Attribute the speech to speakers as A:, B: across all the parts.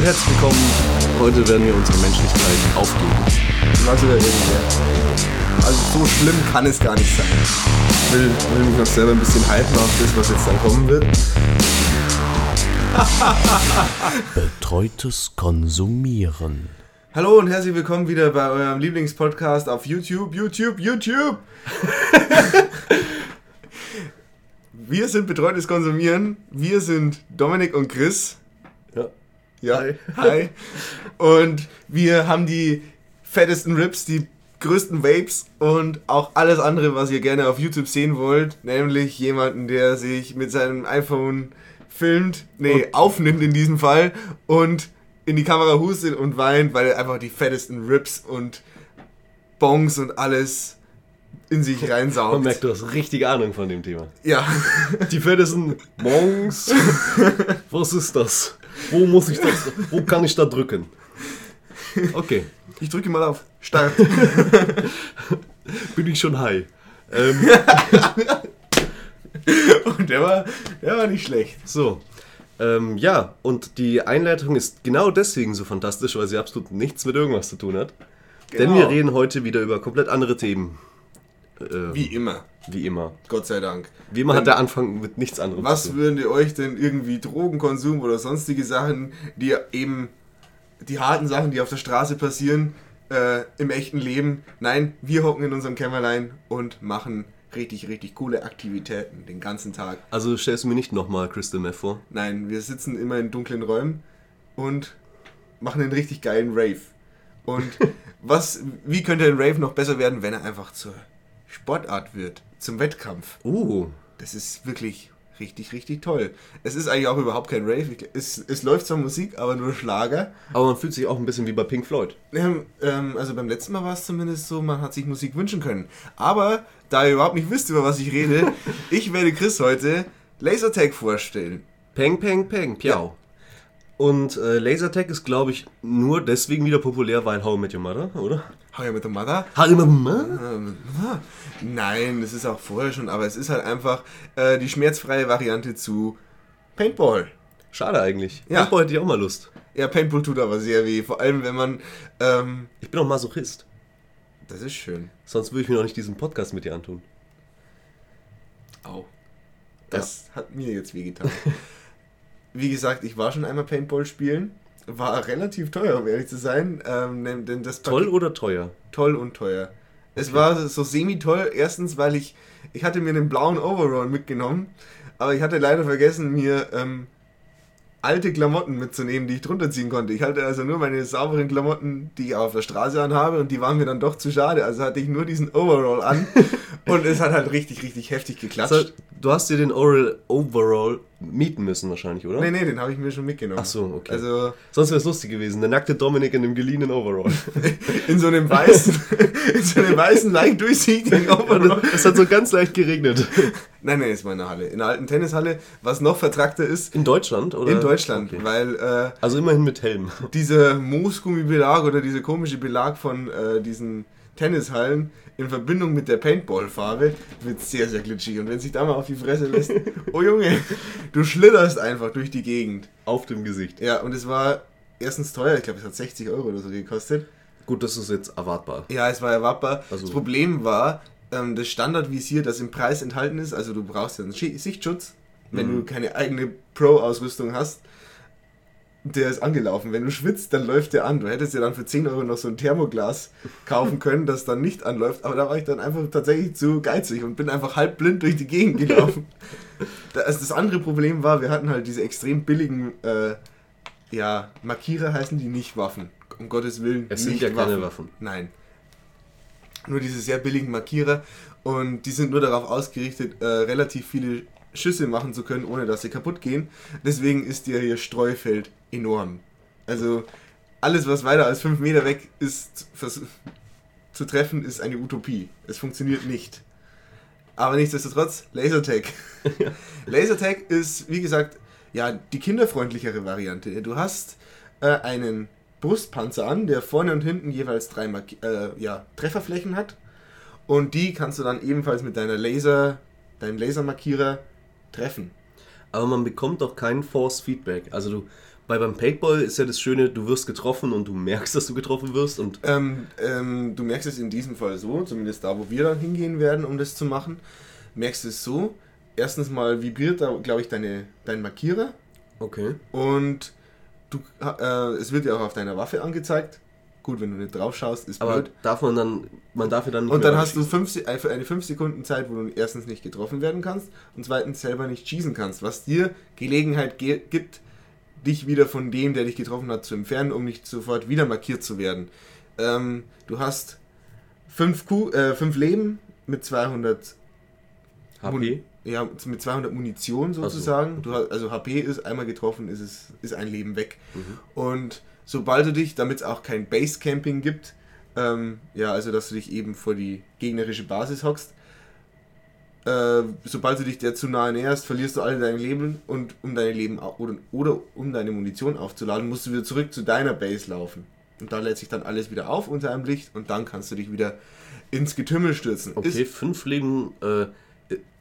A: und herzlich willkommen. Heute werden wir unsere Menschlichkeit aufgeben.
B: Was. Also so schlimm kann es gar nicht sein. Ich will, will mich noch selber ein bisschen hypen auf das, was jetzt dann kommen wird.
A: Betreutes Konsumieren.
B: Hallo und herzlich willkommen wieder bei eurem Lieblingspodcast auf YouTube, YouTube, YouTube. wir sind Betreutes Konsumieren. Wir sind Dominik und Chris.
A: Ja. Hi.
B: hi. Und wir haben die fettesten Rips, die größten Vapes und auch alles andere, was ihr gerne auf YouTube sehen wollt. Nämlich jemanden, der sich mit seinem iPhone filmt, nee, aufnimmt in diesem Fall und in die Kamera hustet und weint, weil er einfach die fettesten Rips und Bongs und alles in sich reinsaugt.
A: Man merkt, du hast richtige Ahnung von dem Thema.
B: ja.
A: Die fettesten Monks. Was ist das? Wo muss ich das? Wo kann ich da drücken? Okay,
B: Ich drücke mal auf Start.
A: bin ich schon high. Ähm,
B: Und der war, der war nicht schlecht.
A: so. Ähm, ja, und die Einleitung ist genau deswegen so fantastisch, weil sie absolut nichts mit irgendwas zu tun hat. Denn
B: Genau.
A: wir reden heute wieder über komplett andere Themen. Äh,
B: Wie immer.
A: wie immer.
B: Gott sei Dank.
A: Wie immer hat der Anfang mit nichts anderem zu
B: Was
A: tun.
B: würden ihr euch denn irgendwie Drogenkonsum oder sonstige Sachen, die eben die harten Sachen, die auf der Straße passieren, äh, im echten Leben? Nein, wir hocken in unserem Kämmerlein und machen richtig, richtig coole Aktivitäten den ganzen Tag.
A: Also stellst du mir nicht nochmal Crystal Meth vor?
B: Nein, wir sitzen immer in dunklen Räumen und machen einen richtig geilen Rave. Und was, wie könnte ein Rave noch besser werden, wenn er einfach zur Sportart wird, zum Wettkampf?
A: Uh,
B: Das ist wirklich richtig, richtig toll. Es ist eigentlich auch überhaupt kein Rave. Es, es läuft zwar Musik, aber nur Schlager.
A: aber man fühlt sich auch ein bisschen wie bei Pink Floyd.
B: Ähm, ähm, also beim letzten Mal war es zumindest so, man hat sich Musik wünschen können. Aber da ihr überhaupt nicht wisst, über was ich rede, ich werde Chris heute Lasertag vorstellen.
A: Peng, peng, peng, piau. Und äh, Lasertag ist, glaube ich, nur deswegen wieder populär, weil How I Met Your Mother, oder?
B: How you met the Mother?
A: How I Met Your Mother?
B: Ähm, Nein, das ist auch vorher schon, aber es ist halt einfach äh, die schmerzfreie Variante zu Paintball.
A: Schade eigentlich.
B: Ja.
A: Paintball hätte ich auch mal Lust.
B: Ja, Paintball tut aber sehr weh, vor allem wenn man, ähm,
A: Ich bin auch Masochist.
B: das ist schön.
A: Sonst würde ich mir noch nicht diesen Podcast mit dir antun.
B: Au. Das hat mir jetzt wehgetan. Wie gesagt, ich war schon einmal Paintball spielen. War relativ teuer, um ehrlich zu sein. Ähm, denn- denn das
A: Toll
B: Paket-
A: oder teuer?
B: toll und teuer. Es war so semi-toll. Erstens, weil ich, ich hatte mir einen blauen Overall mitgenommen, aber ich hatte leider vergessen, mir ähm, alte Klamotten mitzunehmen, die ich drunter ziehen konnte. Ich hatte also nur meine sauberen Klamotten, die ich auf der Straße anhabe und die waren mir dann doch zu schade. Also hatte ich nur diesen Overall an und es hat halt richtig, richtig heftig geklatscht.
A: Heißt, du hast dir den Oral Overall mieten müssen wahrscheinlich, oder?
B: Nee, nee, den habe ich mir schon mitgenommen.
A: Ach so, okay.
B: Also
A: Sonst wäre es lustig gewesen. Der nackte Dominik in dem geliehenen Overall.
B: in so einem weißen, in so einem weißen, leicht durchsichtigen Overall.
A: es hat so ganz leicht geregnet.
B: Nein, nein, ist meine Halle. In der alten Tennishalle, was noch vertrackter ist,
A: In Deutschland, oder?
B: in Deutschland,
A: Okay.
B: weil äh,
A: Also immerhin mit Helm.
B: dieser Moosgummibelag oder dieser komische Belag von äh, diesen Tennishallen in Verbindung mit der Paintballfarbe wird sehr, sehr glitschig. Und wenn sich da mal auf die Fresse lässt, oh Junge, du schlitterst einfach durch die Gegend.
A: Auf dem Gesicht.
B: Ja, und es war erstens teuer, ich glaube, es hat 60 Euro oder so gekostet.
A: Gut, das ist jetzt erwartbar.
B: Ja, es war erwartbar.
A: Also-
B: das Problem war, ähm, das Standardvisier, das im Preis enthalten ist, also du brauchst ja einen Sichtschutz, wenn
A: Mhm.
B: du keine eigene Pro-Ausrüstung hast. Der ist angelaufen. Wenn du schwitzt, dann läuft der an. Du hättest ja dann für 10 Euro noch so ein Thermoglas kaufen können, das dann nicht anläuft. Aber da war ich dann einfach tatsächlich zu geizig und bin einfach halb blind durch die Gegend gelaufen. Da- also das andere Problem war, wir hatten halt diese extrem billigen, äh, ja, Markierer heißen die nicht Waffen. Um Gottes Willen.
A: Es sind
B: nicht
A: ja keine Waffen.
B: Nein. Nur diese sehr billigen Markierer und die sind nur darauf ausgerichtet, äh, relativ viele Schüsse machen zu können, ohne dass sie kaputt gehen. Deswegen ist ihr hier Streufeld enorm. Also alles, was weiter als 5 Meter weg ist, zu treffen, ist eine Utopie. Es funktioniert nicht. Aber nichtsdestotrotz, Lasertag. Lasertag ist, wie gesagt, ja, die kinderfreundlichere Variante. Du hast äh, einen Brustpanzer an, der vorne und hinten jeweils drei Marki äh, ja, Trefferflächen hat. Und die kannst du dann ebenfalls mit deiner Laser, deinem Lasermarkierer treffen.
A: Aber man bekommt doch kein Force Feedback. Also du Weil beim Paintball ist ja das Schöne, du wirst getroffen und du merkst, dass du getroffen wirst. Und
B: Ähm, ähm, du merkst es in diesem Fall so, zumindest da, wo wir dann hingehen werden, um das zu machen, merkst du es so. Erstens mal vibriert da, glaube ich, deine, dein Markierer
A: okay.
B: und du, äh, es wird ja auch auf deiner Waffe angezeigt. Gut, wenn du nicht drauf schaust, ist
A: Aber
B: blöd.
A: darf man dann, man darf ja dann nicht
B: Und dann hast du fünf, äh, eine 5 Sekunden Zeit, wo du erstens nicht getroffen werden kannst und zweitens selber nicht schießen kannst, was dir Gelegenheit ge gibt, dich wieder von dem, der dich getroffen hat, zu entfernen, um nicht sofort wieder markiert zu werden. Ähm, du hast 5 äh, fünf Leben mit 200
A: HP.
B: ja, mit 200 Munition
A: so,
B: sozusagen. Du hast, also HP ist einmal getroffen, ist, es, ist ein Leben weg.
A: Mhm.
B: Und sobald du dich, damit es auch kein Basecamping gibt, ähm, ja, also dass du dich eben vor die gegnerische Basis hockst, äh, sobald du dich der zu nahe näherst, verlierst du alle deine Leben und um deine Leben oder, oder um deine Munition aufzuladen, musst du wieder zurück zu deiner Base laufen. Und da lädt sich dann alles wieder auf unter einem Licht und dann kannst du dich wieder ins Getümmel stürzen.
A: Okay,
B: Ist,
A: fünf Leben. Äh,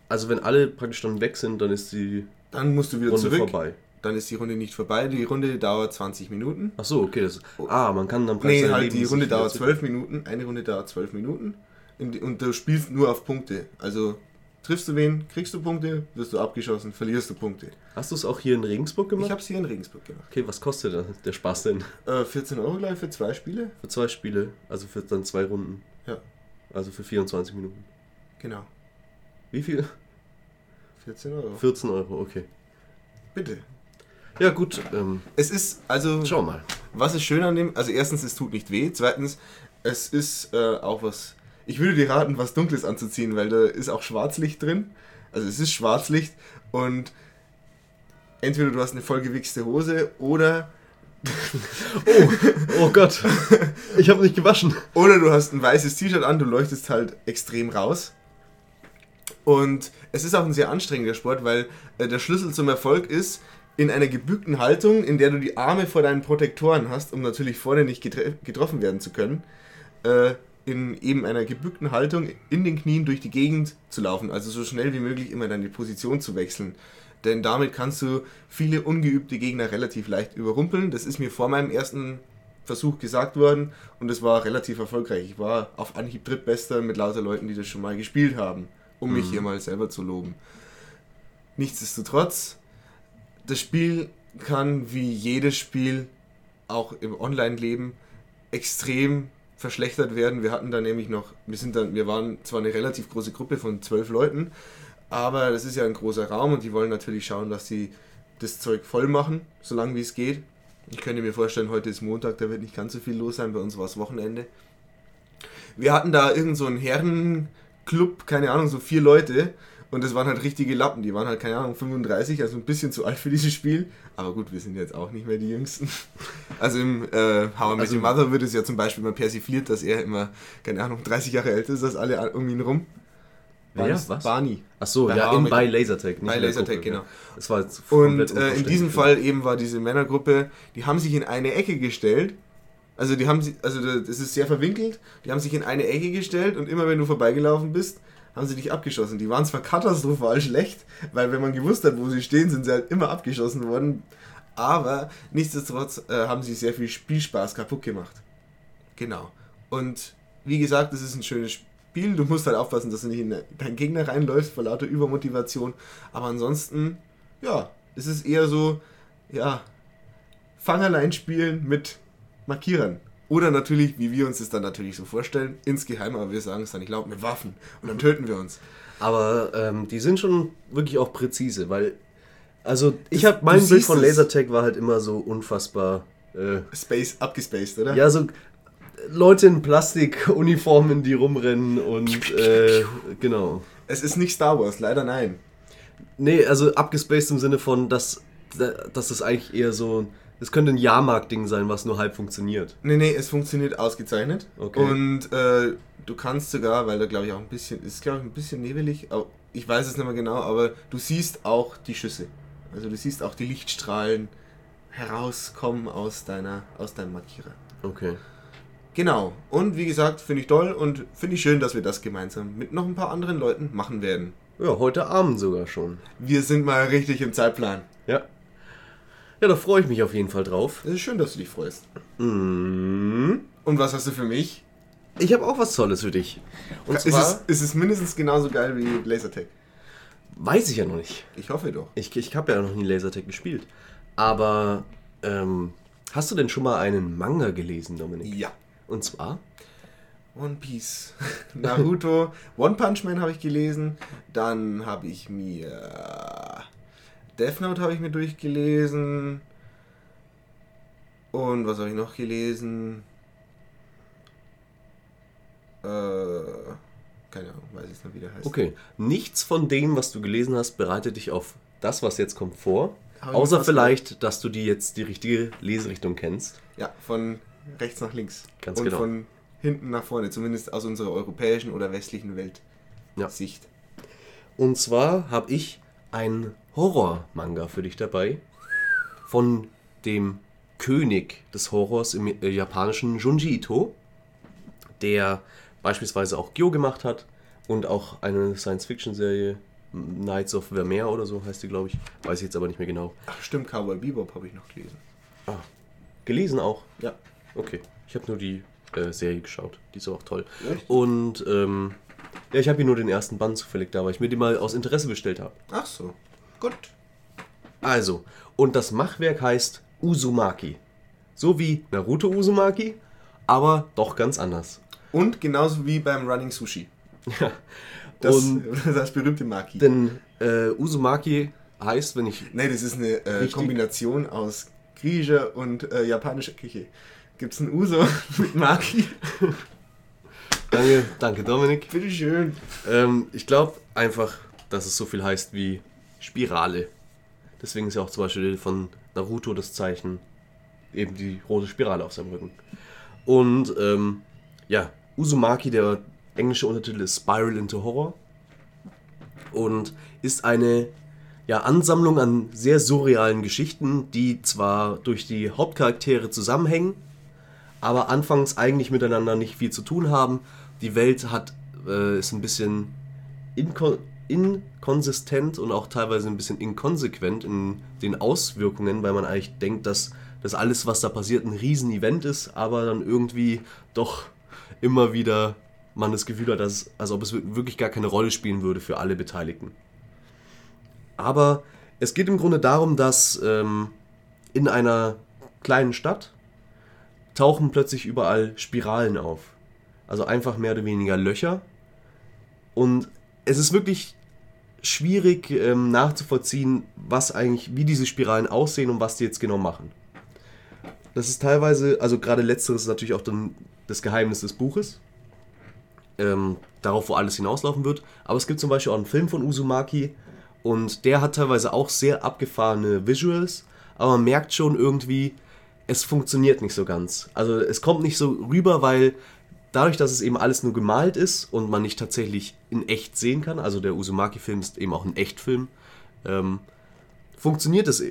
A: also wenn alle praktisch dann weg sind, dann ist die
B: dann musst du wieder
A: Runde
B: zurück.
A: vorbei.
B: Dann ist die Runde nicht vorbei. Die Runde dauert 20 Minuten.
A: Ach so, okay. Das, ah, man kann dann praktisch
B: Nee, halt
A: Leben
B: die Runde dauert
A: zu-
B: 12 Minuten. Eine Runde dauert 12 Minuten. Und du spielst nur auf Punkte. Also triffst du wen, kriegst du Punkte, wirst du abgeschossen, verlierst du Punkte.
A: Hast du es auch hier in Regensburg gemacht?
B: Ich habe es hier in Regensburg gemacht.
A: okay, was kostet der, der Spaß denn?
B: Äh, 14 Euro gleich für zwei Spiele.
A: Für zwei Spiele, also für dann zwei Runden.
B: Ja.
A: Also für 24 Minuten.
B: Genau.
A: Wie viel?
B: 14 Euro.
A: 14 Euro, okay.
B: Bitte.
A: Ja, gut, ähm,
B: Es ist, also,
A: schau mal.
B: was ist schön an dem? Also, erstens, es tut nicht weh. Zweitens, es ist äh, auch was. Ich würde dir raten, was Dunkles anzuziehen, weil da ist auch Schwarzlicht drin. Also, es ist Schwarzlicht und entweder du hast eine vollgewichste Hose oder
A: Oh, oh Gott. Ich habe nicht gewaschen.
B: Oder du hast ein weißes T-Shirt an, du leuchtest halt extrem raus. Und es ist auch ein sehr anstrengender Sport, weil äh, der Schlüssel zum Erfolg ist, in einer gebückten Haltung, in der du die Arme vor deinen Protektoren hast, um natürlich vorne nicht getroffen werden zu können, äh, in eben einer gebückten Haltung in den Knien durch die Gegend zu laufen. Also so schnell wie möglich immer deine Position zu wechseln. Denn damit kannst du viele ungeübte Gegner relativ leicht überrumpeln. Das ist mir vor meinem ersten Versuch gesagt worden und es war relativ erfolgreich. Ich war auf Anhieb Drittbester mit lauter Leuten, die das schon mal gespielt haben, um mich hier mal selber zu loben. Nichtsdestotrotz, das Spiel kann wie jedes Spiel auch im Online-Leben extrem verschlechtert werden. Wir hatten da nämlich noch, wir sind dann, wir waren zwar eine relativ große Gruppe von zwölf Leuten, aber das ist ja ein großer Raum und die wollen natürlich schauen, dass sie das Zeug voll machen, solange wie es geht. Ich könnte mir vorstellen, heute ist Montag, da wird nicht ganz so viel los sein, bei uns war es Wochenende. Wir hatten da irgend so einen Herrenclub, keine Ahnung, so vier Leute und das waren halt richtige Lappen, die waren halt, keine Ahnung, 35, also ein bisschen zu alt für dieses Spiel. Aber gut, wir sind jetzt auch nicht mehr die Jüngsten. Also im äh, How I Met
A: Also-
B: Your Mother wird es ja zum Beispiel mal persifliert, dass er immer, keine Ahnung, 30 Jahre älter ist als alle um ihn rum.
A: Wer?
B: Barnes-
A: Was?
B: Barney.
A: Ach so,
B: Bei
A: ja, in, bei Lasertag. nicht
B: Bei Lasertag, genau.
A: Ja. Das war jetzt
B: Und äh, in diesem Fall eben war diese Männergruppe, die haben sich in eine Ecke gestellt. Also die haben sie, also das ist sehr verwinkelt. Die haben sich in eine Ecke gestellt und immer wenn du vorbeigelaufen bist, haben sie dich abgeschossen. Die waren zwar katastrophal schlecht, weil wenn man gewusst hat, wo sie stehen, sind sie halt immer abgeschossen worden. Aber nichtsdestotrotz äh, haben sie sehr viel Spielspaß kaputt gemacht. Genau. Und wie gesagt, es ist ein schönes Spiel. Du musst halt aufpassen, dass du nicht in deinen Gegner reinläufst vor lauter Übermotivation. Aber ansonsten, ja, es ist eher so, ja, Fangerlein spielen mit Markierern. Oder natürlich, wie wir uns das dann natürlich so vorstellen, insgeheim, aber wir sagen es dann nicht laut, mit Waffen. Und dann töten wir uns.
A: Aber ähm, die sind schon wirklich auch präzise, weil. Also, ich habe mein Bild von. Lasertag war halt immer so unfassbar. Äh,
B: Space, abgespaced, oder?
A: ja, so Leute in Plastikuniformen, die rumrennen und. Äh, genau.
B: Es ist nicht Star Wars, leider nein.
A: Nee, also abgespaced im Sinne von, dass, dass das eigentlich eher so. Es könnte ein Jahrmarkt-Ding sein, was nur halb funktioniert.
B: Nee, nee, es funktioniert ausgezeichnet.
A: Okay.
B: Und äh, du kannst sogar, weil da glaube ich auch ein bisschen, ist glaube ich ein bisschen nebelig, ich weiß es nicht mehr genau, aber du siehst auch die Schüsse. Also du siehst auch die Lichtstrahlen herauskommen aus deiner, aus deinem Markierer.
A: Okay.
B: Genau. Und wie gesagt, finde ich toll und finde ich schön, dass wir das gemeinsam mit noch ein paar anderen Leuten machen werden.
A: Ja, heute Abend sogar schon.
B: Wir sind mal richtig im Zeitplan.
A: Ja. Ja, da freue ich mich auf jeden Fall drauf.
B: Es ist schön, dass du dich freust.
A: Mhm.
B: Und was hast du für mich?
A: Ich habe auch was Tolles für dich. Und
B: ist,
A: zwar
B: es, ist es mindestens genauso geil wie Lasertag?
A: weiß ich ja noch nicht.
B: Ich hoffe doch.
A: Ich, ich habe ja noch nie Lasertag gespielt. Aber ähm, hast du denn schon mal einen Manga gelesen, Dominik?
B: Ja.
A: Und zwar?
B: One Piece, Naruto, One Punch Man habe ich gelesen. Dann habe ich mir Death Note habe ich mir durchgelesen. Und was habe ich noch gelesen? Äh, keine Ahnung, weiß ich noch, wie der heißt.
A: Okay, nichts von dem, was du gelesen hast, bereitet dich auf das, was jetzt kommt, vor.
B: Hab
A: Außer vielleicht, dass du die jetzt die richtige Leserichtung kennst.
B: Ja, von rechts nach links.
A: Ganz
B: Und
A: genau.
B: von hinten nach vorne, zumindest aus unserer europäischen oder westlichen Welt.
A: Ja.
B: Sicht.
A: Und zwar habe ich einen Horror-Manga für dich dabei. Von dem König des Horrors im äh, japanischen Junji Ito. Der beispielsweise auch Gyo gemacht hat. Und auch eine Science-Fiction-Serie. Knights of Vermeer oder so heißt die, glaube ich. Weiß ich jetzt aber nicht mehr genau.
B: Ach stimmt, Cowboy Bebop habe ich noch gelesen.
A: Ah, gelesen auch.
B: Ja.
A: Okay. Ich habe nur die äh, Serie geschaut. Die ist auch toll.
B: Echt?
A: Und ähm, ja, ich habe hier nur den ersten Band zufällig da, weil ich mir den mal aus Interesse bestellt habe.
B: Ach so. Gut.
A: Also, und das Machwerk heißt Uzumaki. So wie Naruto Uzumaki, aber doch ganz anders.
B: Und genauso wie beim Running Sushi.
A: Ja.
B: Das,
A: und
B: das berühmte Maki.
A: denn äh, Uzumaki heißt, wenn ich.
B: Nee, das ist eine äh. Kombination aus griechischer und äh, japanischer Küche. Gibt es ein Uso mit Maki?
A: Danke, danke Dominik.
B: Bitteschön.
A: Ähm, ich glaube einfach, dass es so viel heißt wie Spirale. Deswegen ist ja auch zum Beispiel von Naruto das Zeichen eben die rote Spirale auf seinem Rücken. Und ähm, ja, Uzumaki, der englische Untertitel ist Spiral into Horror und ist eine ja, Ansammlung an sehr surrealen Geschichten, die zwar durch die Hauptcharaktere zusammenhängen, aber anfangs eigentlich miteinander nicht viel zu tun haben. Die Welt hat äh, ist ein bisschen inkonsistent und auch teilweise ein bisschen inkonsequent in den Auswirkungen, weil man eigentlich denkt, dass das alles, was da passiert, ein Riesen-Event ist, aber dann irgendwie doch immer wieder man das Gefühl hat, dass, als ob es wir- wirklich gar keine Rolle spielen würde für alle Beteiligten. Aber es geht im Grunde darum, dass ähm, in einer kleinen Stadt tauchen plötzlich überall Spiralen auf. Also einfach mehr oder weniger Löcher. Und es ist wirklich schwierig ähm, nachzuvollziehen, was eigentlich, wie diese Spiralen aussehen und was die jetzt genau machen. Das ist teilweise, also gerade letzteres ist natürlich auch dann das Geheimnis des Buches. Ähm, darauf, wo alles hinauslaufen wird. Aber es gibt zum Beispiel auch einen Film von Uzumaki und der hat teilweise auch sehr abgefahrene Visuals, aber man merkt schon irgendwie, es funktioniert nicht so ganz. Also es kommt nicht so rüber, weil dadurch, dass es eben alles nur gemalt ist und man nicht tatsächlich in echt sehen kann, also der Uzumaki-Film ist eben auch ein Echtfilm, ähm, funktioniert es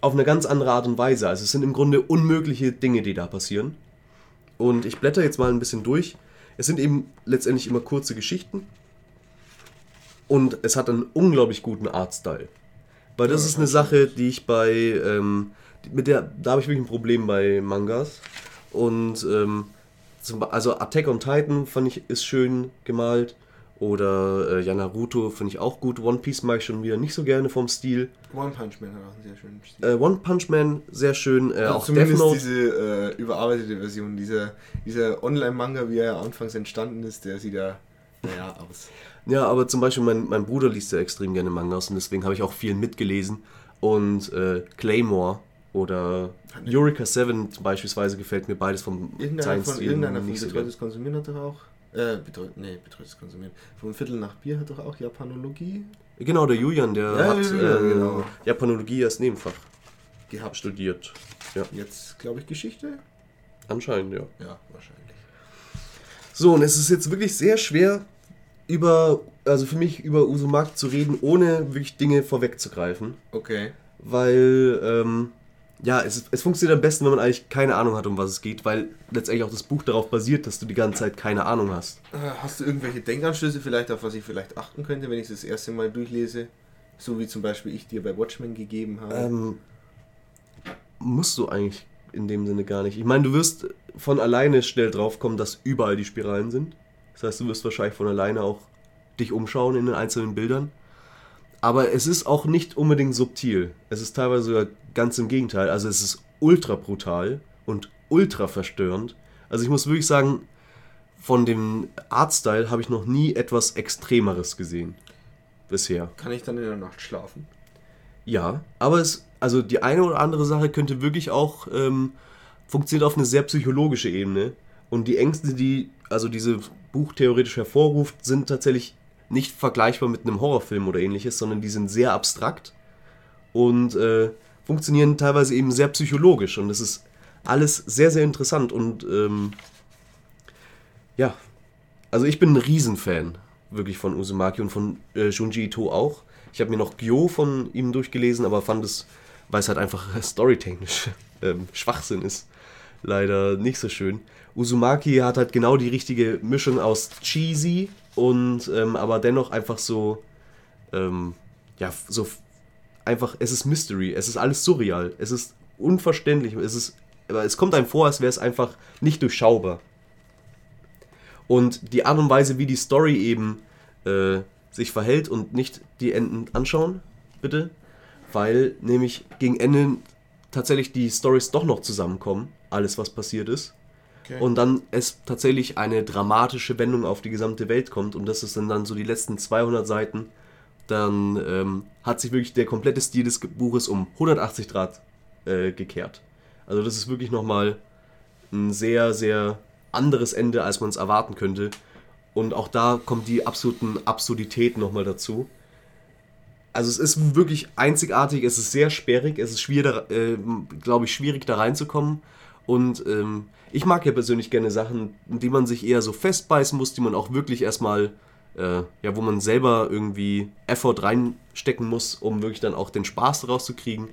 A: auf eine ganz andere Art und Weise. Also es sind im Grunde unmögliche Dinge, die da passieren. Und ich blätter jetzt mal ein bisschen durch. Es sind eben letztendlich immer kurze Geschichten. Und es hat einen unglaublich guten Artstyle. Weil das ist eine Sache, die ich bei, ähm, mit der, da habe ich wirklich ein Problem bei Mangas. Und ähm, also Attack on Titan fand ich ist schön gemalt. Oder äh, ja, Naruto finde ich auch gut. One Piece mag ich schon wieder nicht so gerne vom Stil.
B: One Punch Man hat auch einen sehr schönen Stil.
A: Äh, One Punch Man sehr schön. Äh,
B: Also
A: auch
B: zumindest diese äh, überarbeitete Version, dieser, dieser Online-Manga, wie er ja anfangs entstanden ist, der sieht ja, naja, aus.
A: Ja, aber zum Beispiel mein, mein Bruder liest ja extrem gerne Mangas und deswegen habe ich auch viel mitgelesen. Und äh, Claymore oder Eureka 7 beispielsweise gefällt mir beides vom
B: Irgendeiner von, irgendeiner von Betreutes Konsumieren hat doch auch, äh, betreut, nee, Betreutes Konsumieren, vom Viertel nach Bier hat doch auch Japanologie
A: Genau, der Julian, der
B: Ja,
A: hat
B: Julian,
A: äh,
B: genau.
A: Japanologie als Nebenfach
B: gehabt.
A: studiert. Ja,
B: Jetzt, glaube ich, Geschichte?
A: anscheinend, ja.
B: Ja, wahrscheinlich.
A: So, und es ist jetzt wirklich sehr schwer, über, also für mich über Uzumaki zu reden, ohne wirklich Dinge vorwegzugreifen.
B: Okay.
A: weil ähm, ja, es, es funktioniert am besten, wenn man eigentlich keine Ahnung hat, um was es geht, weil letztendlich auch das Buch darauf basiert, dass du die ganze Zeit keine Ahnung hast.
B: Äh, Hast du irgendwelche Denkanstöße vielleicht, auf was ich vielleicht achten könnte, wenn ich es das erste Mal durchlese? So wie zum Beispiel ich dir bei Watchmen gegeben habe.
A: Ähm, musst du eigentlich in dem Sinne gar nicht. Ich meine, du wirst von alleine schnell drauf kommen, dass überall die Spiralen sind. Das heißt, du wirst wahrscheinlich von alleine auch dich umschauen in den einzelnen Bildern. Aber es ist auch nicht unbedingt subtil. Es ist teilweise sogar ganz im Gegenteil. Also es ist ultra brutal und ultra verstörend. Also ich muss wirklich sagen, von dem Artstyle habe ich noch nie etwas Extremeres gesehen. Bisher.
B: Kann ich dann in der Nacht schlafen?
A: Ja, aber es, also die eine oder andere Sache könnte wirklich auch ähm, funktioniert auf eine sehr psychologische Ebene. Und die Ängste, die also dieses Buch theoretisch hervorruft, sind tatsächlich nicht vergleichbar mit einem Horrorfilm oder ähnliches, sondern die sind sehr abstrakt und äh, funktionieren teilweise eben sehr psychologisch. Und es ist alles sehr, sehr interessant. Und ähm, ja, also ich bin ein Riesenfan wirklich von Uzumaki und von äh, Junji Ito auch. Ich habe mir noch Gyo von ihm durchgelesen, aber fand es, weil es halt einfach storytechnisch ähm, Schwachsinn ist, leider nicht so schön. Uzumaki hat halt genau die richtige Mischung aus cheesy und ähm, aber dennoch einfach so, ähm, ja, so einfach, es ist Mystery, es ist alles surreal, es ist unverständlich, es ist, es kommt einem vor, als wäre es einfach nicht durchschaubar. Und die Art und Weise, wie die Story eben äh, sich verhält und nicht die Enden anschauen, bitte, weil nämlich gegen Ende tatsächlich die Stories doch noch zusammenkommen, alles was passiert ist. Okay. Und dann es tatsächlich eine dramatische Wendung auf die gesamte Welt kommt und das ist dann, dann so die letzten 200 Seiten. Dann ähm, hat sich wirklich der komplette Stil des Buches um 180 Grad äh, gekehrt. Also das ist wirklich nochmal ein sehr, sehr anderes Ende, als man es erwarten könnte. Und auch da kommt die absoluten Absurditäten nochmal dazu. Also es ist wirklich einzigartig, es ist sehr sperrig, es ist schwierig, äh, glaube ich, schwierig da reinzukommen. Und ähm, ich mag ja persönlich gerne Sachen, die man sich eher so festbeißen muss, die man auch wirklich erstmal, äh, ja, wo man selber irgendwie Effort reinstecken muss, um wirklich dann auch den Spaß daraus zu kriegen.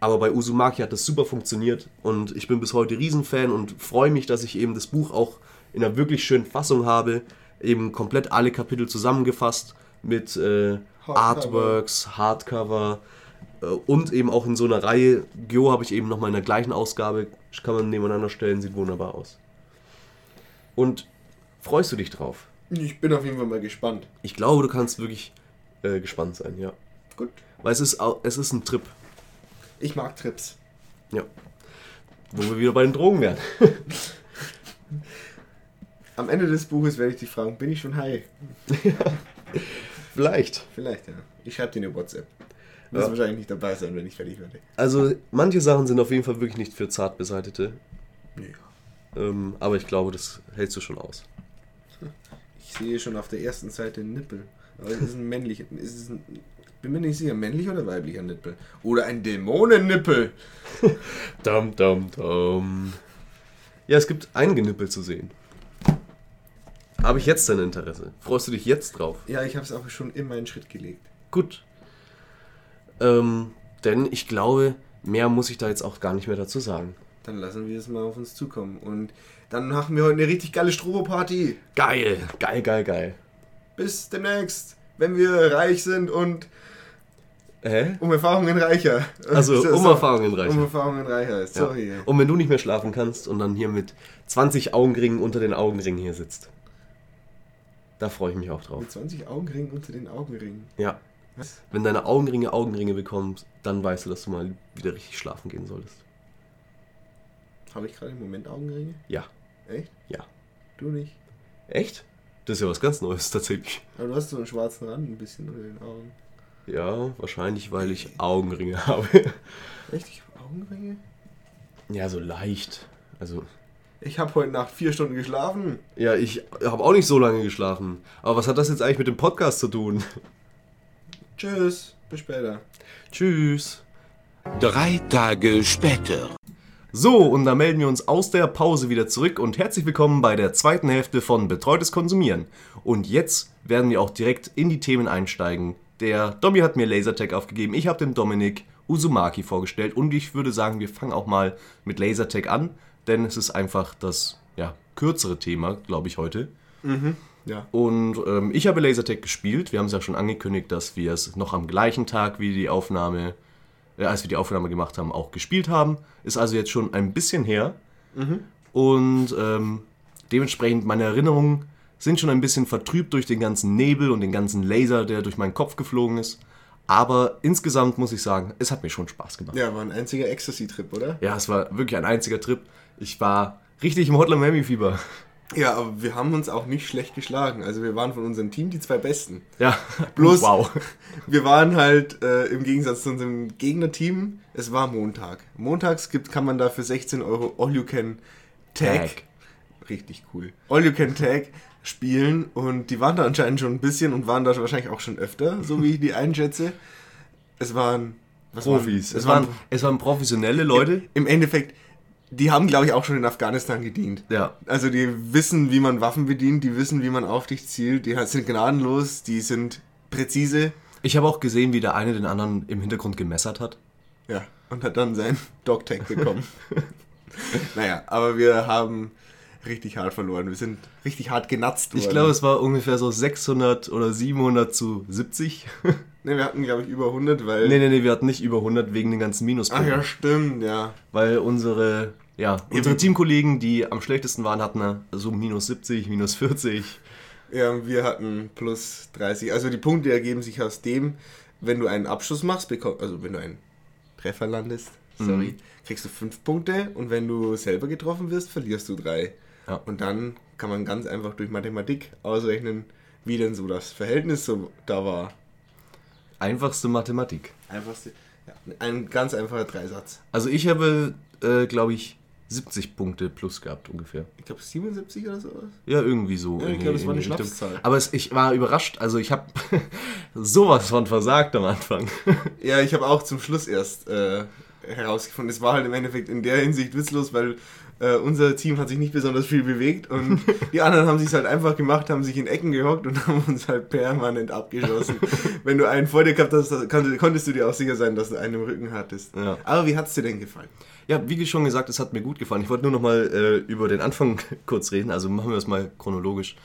A: Aber bei Uzumaki hat das super funktioniert und ich bin bis heute Riesenfan und freue mich, dass ich eben das Buch auch in einer wirklich schönen Fassung habe. Eben komplett alle Kapitel zusammengefasst mit äh, Hardcover. Artworks, Hardcover und eben auch in so einer Reihe. Gyo habe ich eben nochmal in der gleichen Ausgabe, kann man nebeneinander stellen, sieht wunderbar aus. Und freust du dich drauf?
B: Ich bin auf jeden Fall mal gespannt.
A: Ich glaube, du kannst wirklich äh, gespannt sein, ja.
B: Gut.
A: Weil es ist, es ist ein Trip.
B: Ich mag Trips.
A: Ja. Wo wir wieder bei den Drogen wären.
B: Am Ende des Buches werde ich dich fragen, bin ich schon high?
A: ja. Vielleicht.
B: Vielleicht, ja. Ich schreibe dir eine WhatsApp. Du wirst ja. wahrscheinlich nicht dabei sein, wenn ich fertig werde.
A: Also, manche Sachen sind auf jeden Fall wirklich nicht für zart beseitete. Ja. Ähm, aber ich glaube, das hältst du schon aus.
B: Ich sehe schon auf der ersten Seite einen Nippel. Aber es ist ein männlicher. Ist es ein, bin mir nicht sicher, männlich oder weiblicher Nippel. Oder ein Dämonennippel.
A: dum, dum, dum. Ja, es gibt einige Nippel zu sehen. Habe ich jetzt dein Interesse? Freust du dich jetzt drauf?
B: Ja, ich habe es auch schon in meinen Schritt gelegt.
A: Gut. Ähm, denn ich glaube, mehr muss ich da jetzt auch gar nicht mehr dazu sagen.
B: Dann lassen wir es mal auf uns zukommen. Und dann machen wir heute eine richtig geile Strobo-Party.
A: Geil, geil, geil, geil.
B: Bis demnächst, wenn wir reich sind und Hä? Um Erfahrungen reicher.
A: Also um so, Erfahrungen reicher.
B: Um Erfahrungen reicher, sorry. Ja.
A: Und wenn du nicht mehr schlafen kannst und dann hier mit 20 Augenringen unter den Augenringen hier sitzt. Da freue ich mich auch drauf.
B: Mit 20 Augenringen unter den Augenringen?
A: Ja. Wenn deine Augenringe Augenringe bekommst, dann weißt du, dass du mal wieder richtig schlafen gehen solltest.
B: Habe ich gerade im Moment Augenringe?
A: Ja.
B: Echt?
A: Ja.
B: Du nicht?
A: Echt? Das ist ja was ganz Neues tatsächlich.
B: Aber du hast so einen schwarzen Rand ein bisschen unter den Augen.
A: Ja, wahrscheinlich, weil ich Augenringe habe.
B: Echt? Ich habe Augenringe?
A: Ja, so leicht. Also
B: ich habe heute Nacht vier Stunden geschlafen.
A: Ja, ich habe auch nicht so lange geschlafen. Aber was hat das jetzt eigentlich mit dem Podcast zu tun?
B: Tschüss, bis später.
A: Tschüss.
C: Drei Tage später.
A: So, und da melden wir uns aus der Pause wieder zurück und herzlich willkommen bei der zweiten Hälfte von Betreutes Konsumieren. Und jetzt werden wir auch direkt in die Themen einsteigen. Der Domi hat mir Lasertag aufgegeben, ich habe dem Dominik Uzumaki vorgestellt und ich würde sagen, wir fangen auch mal mit Lasertag an denn es ist einfach das ja, kürzere Thema, glaube ich, heute.
B: Mhm. Ja.
A: Und ähm, ich habe Lasertag gespielt. Wir haben es ja schon angekündigt, dass wir es noch am gleichen Tag wie die Aufnahme äh, als wir die Aufnahme gemacht haben, auch gespielt haben. Ist also jetzt schon ein bisschen her. Und ähm, dementsprechend meine Erinnerungen sind schon ein bisschen vertrübt durch den ganzen Nebel und den ganzen Laser, der durch meinen Kopf geflogen ist. Aber insgesamt muss ich sagen, es hat mir schon Spaß gemacht.
B: Ja, war ein einziger Ecstasy-Trip, oder?
A: Ja, es war wirklich ein einziger Trip. Ich war richtig im Hotline Miami Fieber.
B: Ja, aber wir haben uns auch nicht schlecht geschlagen. Also wir waren von unserem Team die zwei Besten.
A: Ja,
B: Bloß-
A: wow.
B: Wir waren halt äh, im Gegensatz zu unserem Gegnerteam, es war Montag. Montags gibt, kann man da für 16 Euro All You Can Tag,
A: Tag.
B: richtig cool, All You Can Tag spielen und die waren da anscheinend schon ein bisschen und waren da wahrscheinlich auch schon öfter, so wie ich die einschätze. Es waren
A: Profis.
B: Waren,
A: Es waren, es waren professionelle Leute.
B: im Endeffekt, die haben glaube ich auch schon in Afghanistan gedient.
A: Ja.
B: Also die wissen, wie man Waffen bedient, die wissen, wie man auf dich zielt, die sind gnadenlos, die sind präzise.
A: Ich habe auch gesehen, wie der eine den anderen im Hintergrund gemessert hat.
B: Ja, und hat dann seinen Dogtag bekommen. naja, aber wir haben richtig hart verloren. Wir sind richtig hart genatzt worden.
A: Ich glaube, es war ungefähr so 600 oder 700 zu 70.
B: ne, wir hatten, glaube ich, über 100, weil...
A: nee, nee, nee, wir hatten nicht über 100 wegen den ganzen
B: Ach
A: Minuspunkten.
B: ja, stimmt, ja.
A: Weil unsere, ja, unsere
B: wir-
A: Teamkollegen, die am schlechtesten waren, hatten so minus 70, minus 40.
B: Ja, wir hatten plus 30. Also die Punkte ergeben sich aus dem, wenn du einen Abschluss machst, also wenn du einen Treffer landest, sorry,
A: Mhm.
B: kriegst du 5 Punkte und wenn du selber getroffen wirst, verlierst du 3.
A: Ja.
B: Und dann kann man ganz einfach durch Mathematik ausrechnen, wie denn so das Verhältnis so da war.
A: Einfachste Mathematik.
B: Einfachste, ja, ein ganz einfacher Dreisatz.
A: Also ich habe, äh, glaube ich, 70 Punkte plus gehabt ungefähr.
B: Ich glaube 77 oder sowas.
A: Ja, irgendwie so.
B: Ja, ich
A: in
B: glaub,
A: die-
B: das war
A: in
B: eine. Schnapszahl.
A: Aber es, ich war überrascht. Also ich habe sowas von versagt am Anfang.
B: Ja, ich habe auch zum Schluss erst äh, herausgefunden. Es war halt im Endeffekt in der Hinsicht witzlos, weil äh, unser Team hat sich nicht besonders viel bewegt und die anderen haben sich halt einfach gemacht, haben sich in Ecken gehockt und haben uns halt permanent abgeschossen. Wenn du einen vor dir gehabt hast, kon- konntest du dir auch sicher sein, dass du einen im Rücken hattest.
A: Ja.
B: Aber wie hat es dir denn gefallen?
A: Ja, wie schon gesagt, es hat mir gut gefallen. Ich wollte nur noch mal äh, über den Anfang kurz reden. Also machen wir das mal chronologisch.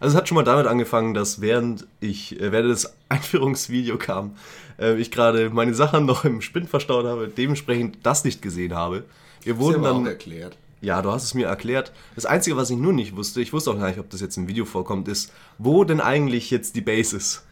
A: Also es hat schon mal damit angefangen, dass während ich äh, während das Einführungsvideo kam, äh, ich gerade meine Sachen noch im Spind verstaut habe, dementsprechend das nicht gesehen habe. Wir wurden dann
B: erklärt.
A: Ja, du hast es mir erklärt. Das Einzige, was ich nur nicht wusste, ich wusste auch gar nicht, ob das jetzt im Video vorkommt, ist, wo denn eigentlich jetzt die Base ist.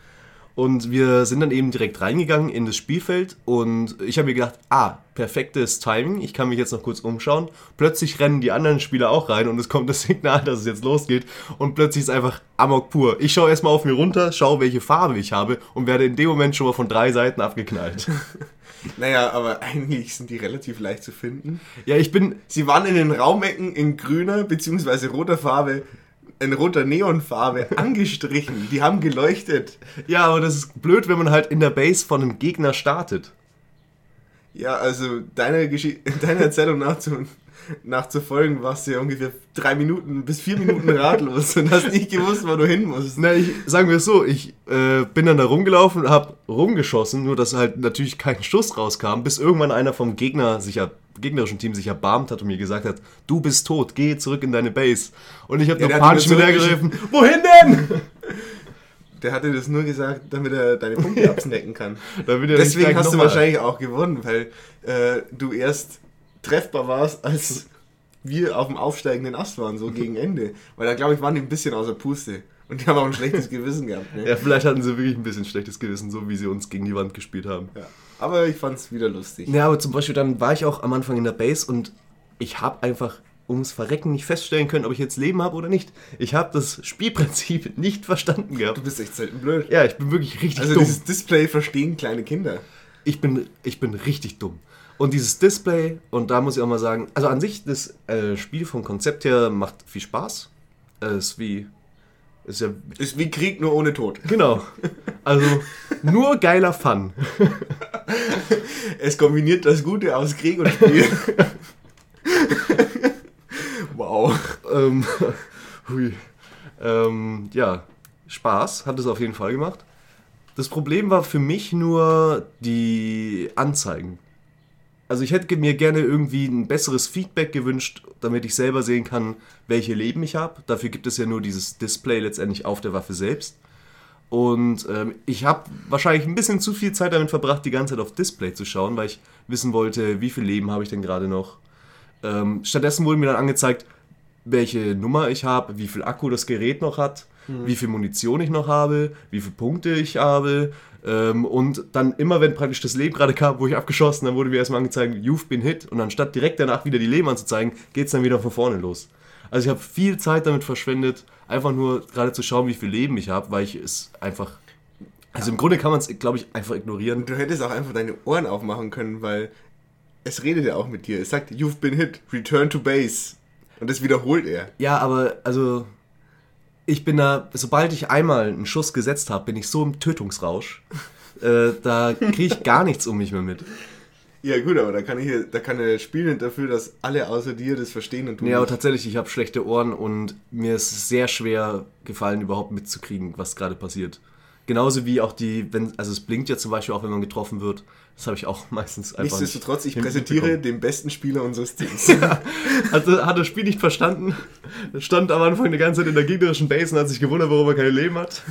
A: Und wir sind dann eben direkt reingegangen in das Spielfeld und ich habe mir gedacht, ah, perfektes Timing, ich kann mich jetzt noch kurz umschauen. Plötzlich rennen die anderen Spieler auch rein und es kommt das Signal, dass es jetzt losgeht und plötzlich ist einfach Amok pur. Ich schaue erstmal auf mir runter, schaue, welche Farbe ich habe und werde in dem Moment schon mal von drei Seiten abgeknallt.
B: Naja, aber eigentlich sind die relativ leicht zu finden.
A: ja, ich bin,
B: Sie waren in den Raumecken in grüner bzw. roter Farbe, in roter Neonfarbe angestrichen. Die haben geleuchtet.
A: ja, aber das ist blöd, wenn man halt in der Base von einem Gegner startet.
B: Ja, also deine, Geschi deine Erzählung nachzu nachzufolgen, warst du ja ungefähr drei Minuten bis vier Minuten ratlos und hast nicht gewusst, wo du hin musst.
A: Na, ich, sagen wir es so, ich äh, bin dann da rumgelaufen, hab rumgeschossen, nur dass halt natürlich kein Schuss rauskam, bis irgendwann einer vom Gegner sich er- gegnerischen Team sich erbarmt hat und mir gesagt hat, du bist tot, geh zurück in deine Base. Und ich habe
B: Ja,
A: noch panisch
B: mir
A: hinterhergerufen, wohin denn?
B: Der hatte das nur gesagt, damit er deine Punkte absnacken kann. Deswegen hast du wahrscheinlich auch gewonnen, weil äh, du erst treffbar warst, als wir auf dem aufsteigenden Ast waren, so gegen Ende. Weil da, glaube ich, waren die ein bisschen außer Puste. Und die haben auch ein schlechtes Gewissen gehabt. Ne?
A: Ja, vielleicht hatten sie wirklich ein bisschen schlechtes Gewissen, so wie sie uns gegen die Wand gespielt haben.
B: Ja. Aber ich fand es wieder lustig.
A: Ja, aber zum Beispiel dann war ich auch am Anfang in der Base und ich habe einfach ums Verrecken nicht feststellen können, ob ich jetzt Leben habe oder nicht. Ich habe das Spielprinzip nicht verstanden gehabt.
B: Du bist echt selten blöd.
A: Ja, ich bin wirklich richtig
B: Also
A: dumm.
B: dieses Display verstehen kleine Kinder.
A: Ich bin, ich bin richtig dumm. Und dieses Display, und da muss ich auch mal sagen, also an sich, das äh, Spiel vom Konzept her macht viel Spaß. Es ist wie. Ist ja.
B: Ist wie Krieg, nur ohne Tod.
A: Genau. Also nur geiler Fun.
B: Es kombiniert das Gute aus Krieg und Spiel. wow.
A: ähm, hui. Ähm, ja, Spaß hat es auf jeden Fall gemacht. Das Problem war für mich nur die Anzeigen. Also ich hätte mir gerne irgendwie ein besseres Feedback gewünscht, damit ich selber sehen kann, welche Leben ich habe. Dafür gibt es ja nur dieses Display letztendlich auf der Waffe selbst. Und ähm, ich habe wahrscheinlich ein bisschen zu viel Zeit damit verbracht, die ganze Zeit auf Display zu schauen, weil ich wissen wollte, wie viel Leben habe ich denn gerade noch. Ähm, stattdessen wurde mir dann angezeigt, welche Nummer ich habe, wie viel Akku das Gerät noch hat, wie viel Munition ich noch habe, wie viele Punkte ich habe. Ähm, und dann immer, wenn praktisch das Leben gerade kam, wo ich abgeschossen, dann wurde mir erstmal angezeigt, you've been hit. Und anstatt direkt danach wieder die Leben anzuzeigen, geht es dann wieder von vorne los. Also ich habe viel Zeit damit verschwendet, einfach nur gerade zu schauen, wie viel Leben ich habe, weil ich es einfach... Also im Grunde kann man es, glaube ich, einfach ignorieren.
B: Du hättest auch einfach deine Ohren aufmachen können, weil es redet ja auch mit dir. Es sagt, you've been hit, return to base. Und das wiederholt er.
A: Ja, aber also ich bin da, sobald ich einmal einen Schuss gesetzt habe, bin ich so im Tötungsrausch. äh, da kriege ich gar nichts um mich mehr mit.
B: Ja gut, aber da kann ich da kann er spielen dafür, dass alle außer dir das verstehen und du
A: Nee, aber tatsächlich, ich habe schlechte Ohren und mir ist es sehr schwer gefallen, überhaupt mitzukriegen, was gerade passiert. Genauso wie auch die, wenn, also es blinkt ja zum Beispiel auch, wenn man getroffen wird. Das habe ich auch meistens einfach
B: Nichtsdestotrotz, ich präsentiere den besten Spieler unseres Teams.
A: Also hat das Spiel nicht verstanden. Stand am Anfang die ganze Zeit in der gegnerischen Base und hat sich gewundert, warum er keine Leben hat.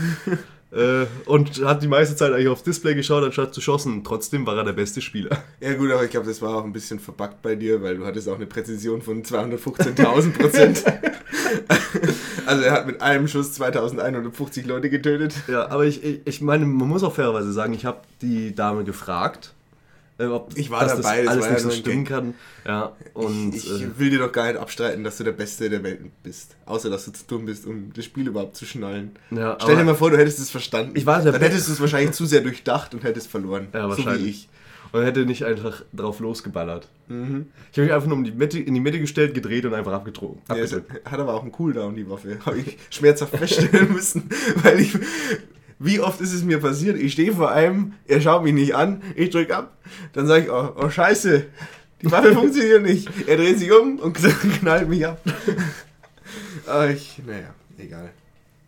A: Äh, und hat die meiste Zeit eigentlich aufs Display geschaut, anstatt zu schossen. Trotzdem war er der beste Spieler.
B: ja gut, aber ich glaube, das war auch ein bisschen verbuggt bei dir, weil du hattest auch eine Präzision von 215.000 Prozent. also er hat mit einem Schuss 2150 Leute getötet.
A: Ja, aber ich, ich, ich meine, man muss auch fairerweise sagen, ich habe die Dame gefragt, äh, ob
B: Ich war
A: dass
B: dabei, das
A: das alles
B: ja
A: nicht so
B: nur ein
A: stimmen
B: Gag.
A: kann. Ja, und
B: ich
A: äh,
B: will dir doch gar nicht abstreiten, dass du der Beste der Welt bist. Außer, dass du zu dumm bist, um das Spiel überhaupt zu schnallen.
A: Ja,
B: Stell dir mal vor, du hättest es verstanden.
A: Ich war der
B: Dann hättest du es wahrscheinlich zu sehr durchdacht und hättest verloren.
A: ja,
B: so wie
A: wahrscheinlich.
B: ich.
A: Und hätte nicht einfach drauf losgeballert.
B: Mhm.
A: Ich habe mich einfach nur um die Mitte, in die Mitte gestellt, gedreht und einfach abgedroht.
B: Ja,
A: abgedrückt.
B: hat aber auch einen Cooldown, die Waffe. Habe ich schmerzhaft feststellen müssen, weil ich. Wie oft ist es mir passiert? Ich stehe vor einem, er schaut mich nicht an, ich drücke ab, dann sage ich, oh, oh Scheiße, die Waffe funktioniert nicht. Er dreht sich um und knallt mich ab. Aber ich, naja, egal.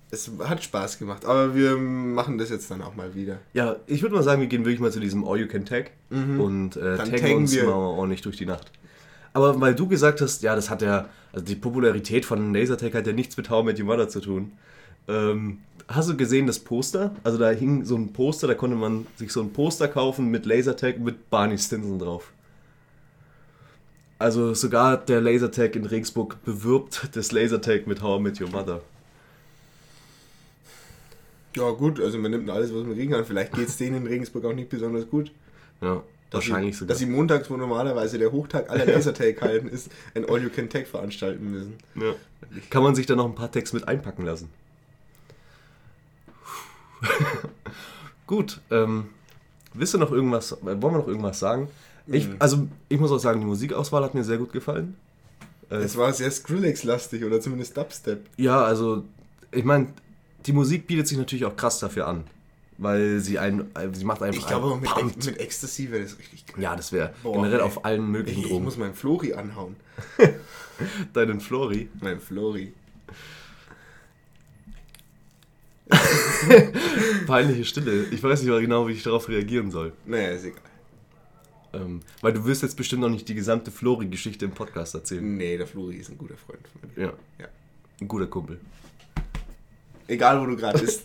B: Es hat Spaß gemacht, aber wir machen das jetzt dann auch mal wieder.
A: Ja, ich würde mal sagen, wir gehen wirklich mal zu diesem All You Can Tag und äh,
B: Mhm. Dann
A: taggen
B: taggen
A: uns
B: wir.
A: mal ordentlich durch die Nacht. Aber weil du gesagt hast, ja, das hat ja, also die Popularität von Lasertag hat ja nichts mit How I Met Your Mother zu tun. Ähm, hast du gesehen das Poster? Also da hing so ein Poster, da konnte man sich so ein Poster kaufen mit Lasertag mit Barney Stinson drauf. Also sogar der Lasertag in Regensburg bewirbt das Lasertag mit How I Met Your Mother.
B: Ja gut, also man nimmt alles, was man kriegen kann. Vielleicht geht es denen in Regensburg auch nicht besonders gut.
A: Ja,
B: Dass
A: wahrscheinlich
B: sie,
A: sogar.
B: Dass sie montags, wo normalerweise der Hochtag aller Lasertag halten ist, ein All-You-Can-Tag veranstalten müssen.
A: Ja. Kann man sich da noch ein paar Tags mit einpacken lassen. Gut, ähm, wisst ihr noch irgendwas, äh, wollen wir noch irgendwas sagen? Ich,
B: Mhm.
A: also, ich muss auch sagen, die Musikauswahl hat mir sehr gut gefallen. Äh,
B: Es war sehr Skrillex-lastig oder zumindest Dubstep.
A: ja, also, ich meine, die Musik bietet sich natürlich auch krass dafür an. Weil sie einen, äh, sie macht einfach
B: Ich glaube, mit,
A: Pumped.
B: Ex- mit Ecstasy wäre das richtig geil.
A: Ja, das wäre generell
B: ey.
A: auf allen
B: Ich,
A: möglichen
B: ich
A: Drogen.
B: muss meinen Flori anhauen.
A: Deinen Flori.
B: Mein Flori.
A: Peinliche Stille. Ich weiß nicht mal genau, wie ich darauf reagieren soll.
B: Naja, ist egal.
A: Ähm, weil du wirst jetzt bestimmt noch nicht die gesamte Flori-Geschichte im Podcast erzählen.
B: Nee, der Flori ist ein guter Freund von mir.
A: Ja.
B: Ja.
A: Ein guter Kumpel.
B: Egal, wo du gerade bist.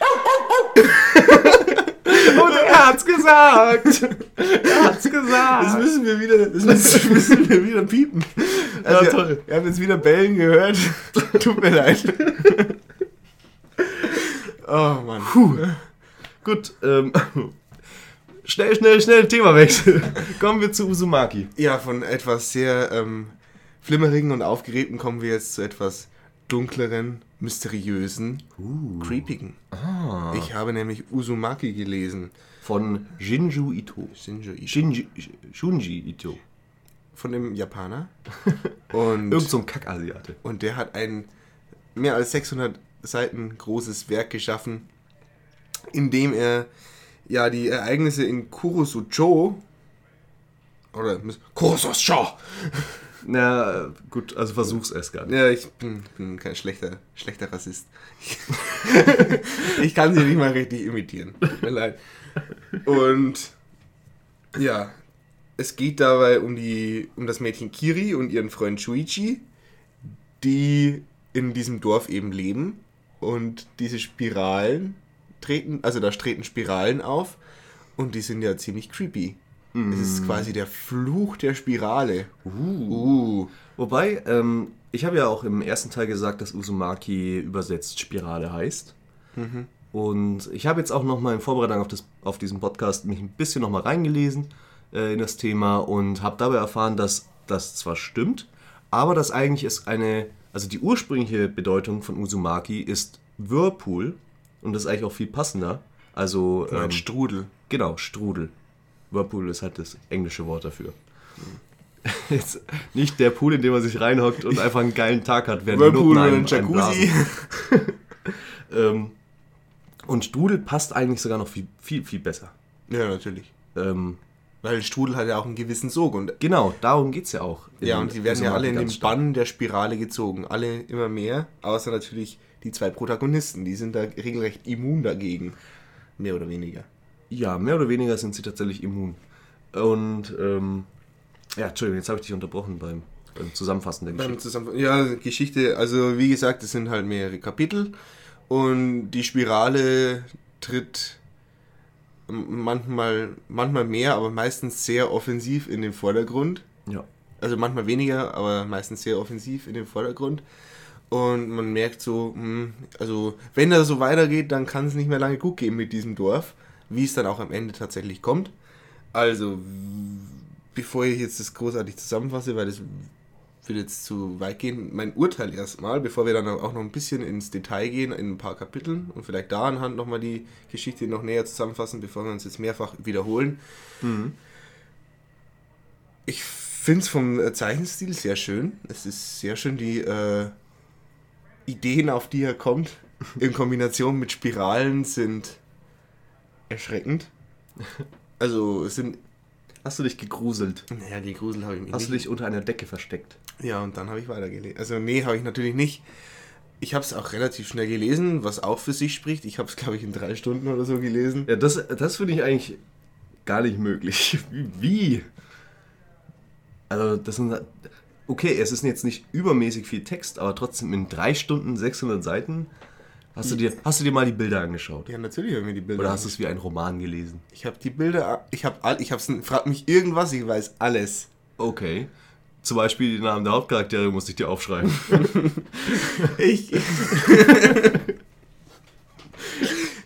A: Und er hat's gesagt! Er hat's
B: Das
A: gesagt!
B: müssen wir wieder, das müssen, müssen wir wieder piepen. Also,
A: Ja, toll.
B: Wir haben jetzt wieder Bellen gehört. Tut mir leid. Oh Mann.
A: Gut, ähm, schnell, schnell, schnell Themawechsel. Kommen wir zu Uzumaki.
B: Ja, von etwas sehr ähm, flimmerigen und aufgeregten kommen wir jetzt zu etwas dunkleren, mysteriösen, creepigen.
A: Ah.
B: Ich habe nämlich Uzumaki gelesen.
A: Von Jinju Ito.
B: Shinjo Ito.
A: Shinji, Shunji Ito.
B: Von dem Japaner. Und,
A: Irgend so ein Kackasiate.
B: und der hat ein mehr als 600 Seiten großes Werk geschaffen, in dem er ja die Ereignisse in Kurosucho oder Kurosucho
A: Na, gut, also versuch's erst gar nicht.
B: Ja, ich bin, bin kein schlechter, schlechter Rassist. ich kann sie nicht mal richtig imitieren. Tut mir leid. Und ja, es geht dabei um, die, um das Mädchen Kiri und ihren Freund Shuichi, die in diesem Dorf eben leben. Und diese Spiralen treten, also da treten Spiralen auf und die sind ja ziemlich creepy. Es ist quasi der Fluch der Spirale. Uh.
A: Wobei, ähm, ich habe ja auch im ersten Teil gesagt, dass Uzumaki übersetzt Spirale heißt. Und ich habe jetzt auch nochmal in Vorbereitung auf, das, auf diesen Podcast mich ein bisschen nochmal reingelesen äh, in das Thema und habe dabei erfahren, dass das zwar stimmt, aber dass eigentlich es eine, also die ursprüngliche Bedeutung von Uzumaki ist Whirlpool und das ist eigentlich auch viel passender. Also,
B: Ein
A: ähm,
B: Strudel.
A: Genau, Strudel. Whirlpool ist halt das englische Wort dafür. Jetzt nicht der Pool, in dem man sich reinhockt und einfach einen geilen Tag hat, während
B: Whirlpool
A: Nutten
B: und ein
A: einem-
B: Jacuzzi.
A: ähm, und Strudel passt eigentlich sogar noch viel, viel, viel besser.
B: Ja, natürlich.
A: Ähm,
B: Weil Strudel hat ja auch einen gewissen Sog und
A: genau, darum geht es ja auch.
B: ja, und die werden ja
A: Uzumaki
B: alle in den. Bann der Spirale gezogen. Alle immer mehr, außer natürlich die zwei Protagonisten. Die sind da regelrecht immun dagegen. Mehr oder weniger.
A: Ja, mehr oder weniger sind sie tatsächlich immun. Und, ähm, ja, Entschuldigung, jetzt habe ich dich unterbrochen beim, beim Zusammenfassen der Geschichte.
B: Zusammenfassen- Ja, Geschichte, also wie gesagt, es sind halt mehrere Kapitel und die Spirale tritt manchmal, manchmal mehr, aber meistens sehr offensiv in den Vordergrund.
A: Ja.
B: Also manchmal weniger, aber meistens sehr offensiv in den Vordergrund. Und man merkt so, hm, also wenn das so weitergeht, dann kann es nicht mehr lange gut gehen mit diesem Dorf, wie es dann auch am Ende tatsächlich kommt. Also, bevor ich jetzt das großartig zusammenfasse, weil das wird jetzt zu weit gehen, mein Urteil erstmal, bevor wir dann auch noch ein bisschen ins Detail gehen, in ein paar Kapiteln und vielleicht da anhand nochmal die Geschichte noch näher zusammenfassen, bevor wir uns jetzt mehrfach wiederholen. Ich finde es vom Zeichenstil sehr schön. Es ist sehr schön, die äh, Ideen, auf die er kommt, in Kombination mit Spiralen sind erschreckend. Also es sind,
A: Hast du dich gegruselt?
B: naja, die Grusel habe ich mich
A: Hast du
B: nicht.
A: dich unter einer Decke versteckt?
B: Ja, und dann habe ich weitergelesen. Also nee, habe ich natürlich nicht. Ich habe es auch relativ schnell gelesen, was auch für sich spricht. Ich habe es, glaube ich, in drei Stunden oder so gelesen.
A: Ja, das, das finde ich eigentlich gar nicht möglich. Wie? Also, das sind. Okay, es ist jetzt nicht übermäßig viel Text, aber trotzdem in drei Stunden 600 Seiten. Hast du dir, hast du dir mal die Bilder angeschaut?
B: Ja, natürlich habe ich mir die Bilder
A: Oder hast du es wie ein Roman gelesen?
B: Ich habe die Bilder, ich habe all, ich habe frag mich irgendwas, ich weiß alles.
A: Okay. Zum Beispiel die Namen der Hauptcharaktere musste ich dir aufschreiben.
B: Ich.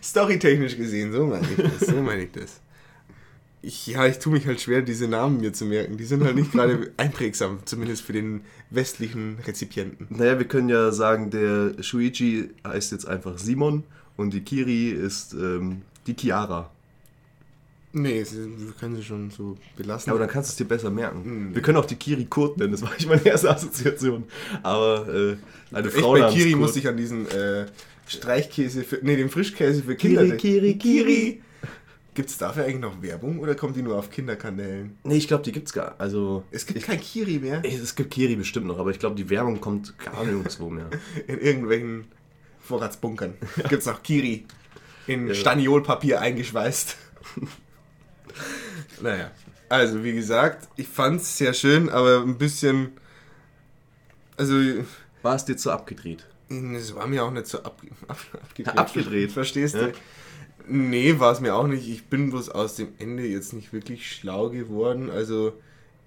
B: Storytechnisch gesehen, so meine ich das. So meine ich das. Ich, ja, ich tue mich halt schwer, diese Namen mir zu merken. Die sind halt nicht gerade einprägsam, zumindest für den westlichen Rezipienten.
A: naja, wir können ja sagen, der Shuichi heißt jetzt einfach Simon und die Kiri ist ähm, die Chiara.
B: Nee, sie- wir können sie schon so belassen.
A: Ja, aber dann kannst du es dir besser merken.
B: Hm.
A: Wir können auch die Kiri Kurt nennen, das war nicht meine erste Assoziation. Aber äh, eine
B: Echt,
A: Frau
B: bei
A: namens
B: Kiri
A: Kurt.
B: musste ich an diesen äh, Streichkäse, für, nee, den Frischkäse für Kinder.
A: Kiri, Kiri, Kiri.
B: Gibt es dafür eigentlich noch Werbung oder kommt die nur auf Kinderkanälen?
A: Nee, ich glaube, die gibt's gar. Also
B: Es gibt kein Kiri mehr
A: ich, es gibt Kiri bestimmt noch, aber ich glaube, die Werbung kommt gar nirgendwo mehr.
B: in irgendwelchen Vorratsbunkern. Gibt es noch Kiri in
A: Ja.
B: Staniolpapier eingeschweißt. naja, also wie gesagt, ich fand es sehr schön, aber ein bisschen. Also,
A: War es dir zu abgedreht?
B: es war mir auch nicht so ab, ab, abgedreht.
A: Abgedreht.
B: Verstehst du?
A: Ja.
B: Nee, war es mir auch nicht. Ich bin bloß aus dem Ende jetzt nicht wirklich schlau geworden. Also,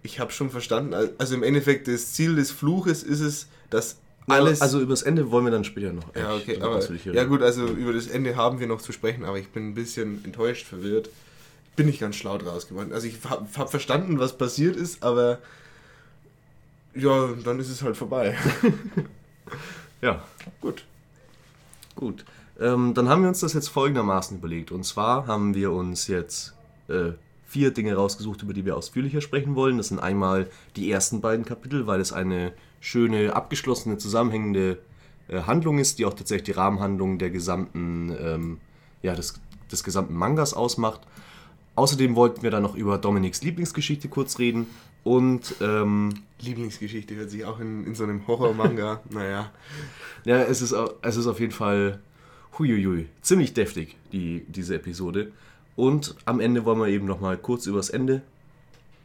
B: ich habe schon verstanden. Also, im Endeffekt, das Ziel des Fluches ist es, dass alles.
A: Also übers Ende wollen wir dann später noch.
B: ja, okay, aber. Ja, gut, also über das Ende haben wir noch zu sprechen, aber ich bin ein bisschen enttäuscht, verwirrt. Bin nicht ganz schlau draus geworden. Also, ich habe hab verstanden, was passiert ist, aber. Ja, dann ist es halt vorbei.
A: Ja,
B: gut.
A: gut. Ähm, dann haben wir uns das jetzt folgendermaßen überlegt. Und zwar haben wir uns jetzt äh, vier Dinge rausgesucht, über die wir ausführlicher sprechen wollen. Das sind einmal die ersten beiden Kapitel, weil es eine schöne, abgeschlossene, zusammenhängende äh, Handlung ist, die auch tatsächlich die Rahmenhandlung der gesamten, ähm, ja, des, des gesamten Mangas ausmacht. Außerdem wollten wir dann noch über Dominiks Lieblingsgeschichte kurz reden und ähm,
B: Lieblingsgeschichte hört sich auch in, in so einem Horror-Manga. naja.
A: Ja, es ist, es ist auf jeden Fall huiuiui, ziemlich deftig, die, diese Episode. Und am Ende wollen wir eben nochmal kurz übers Ende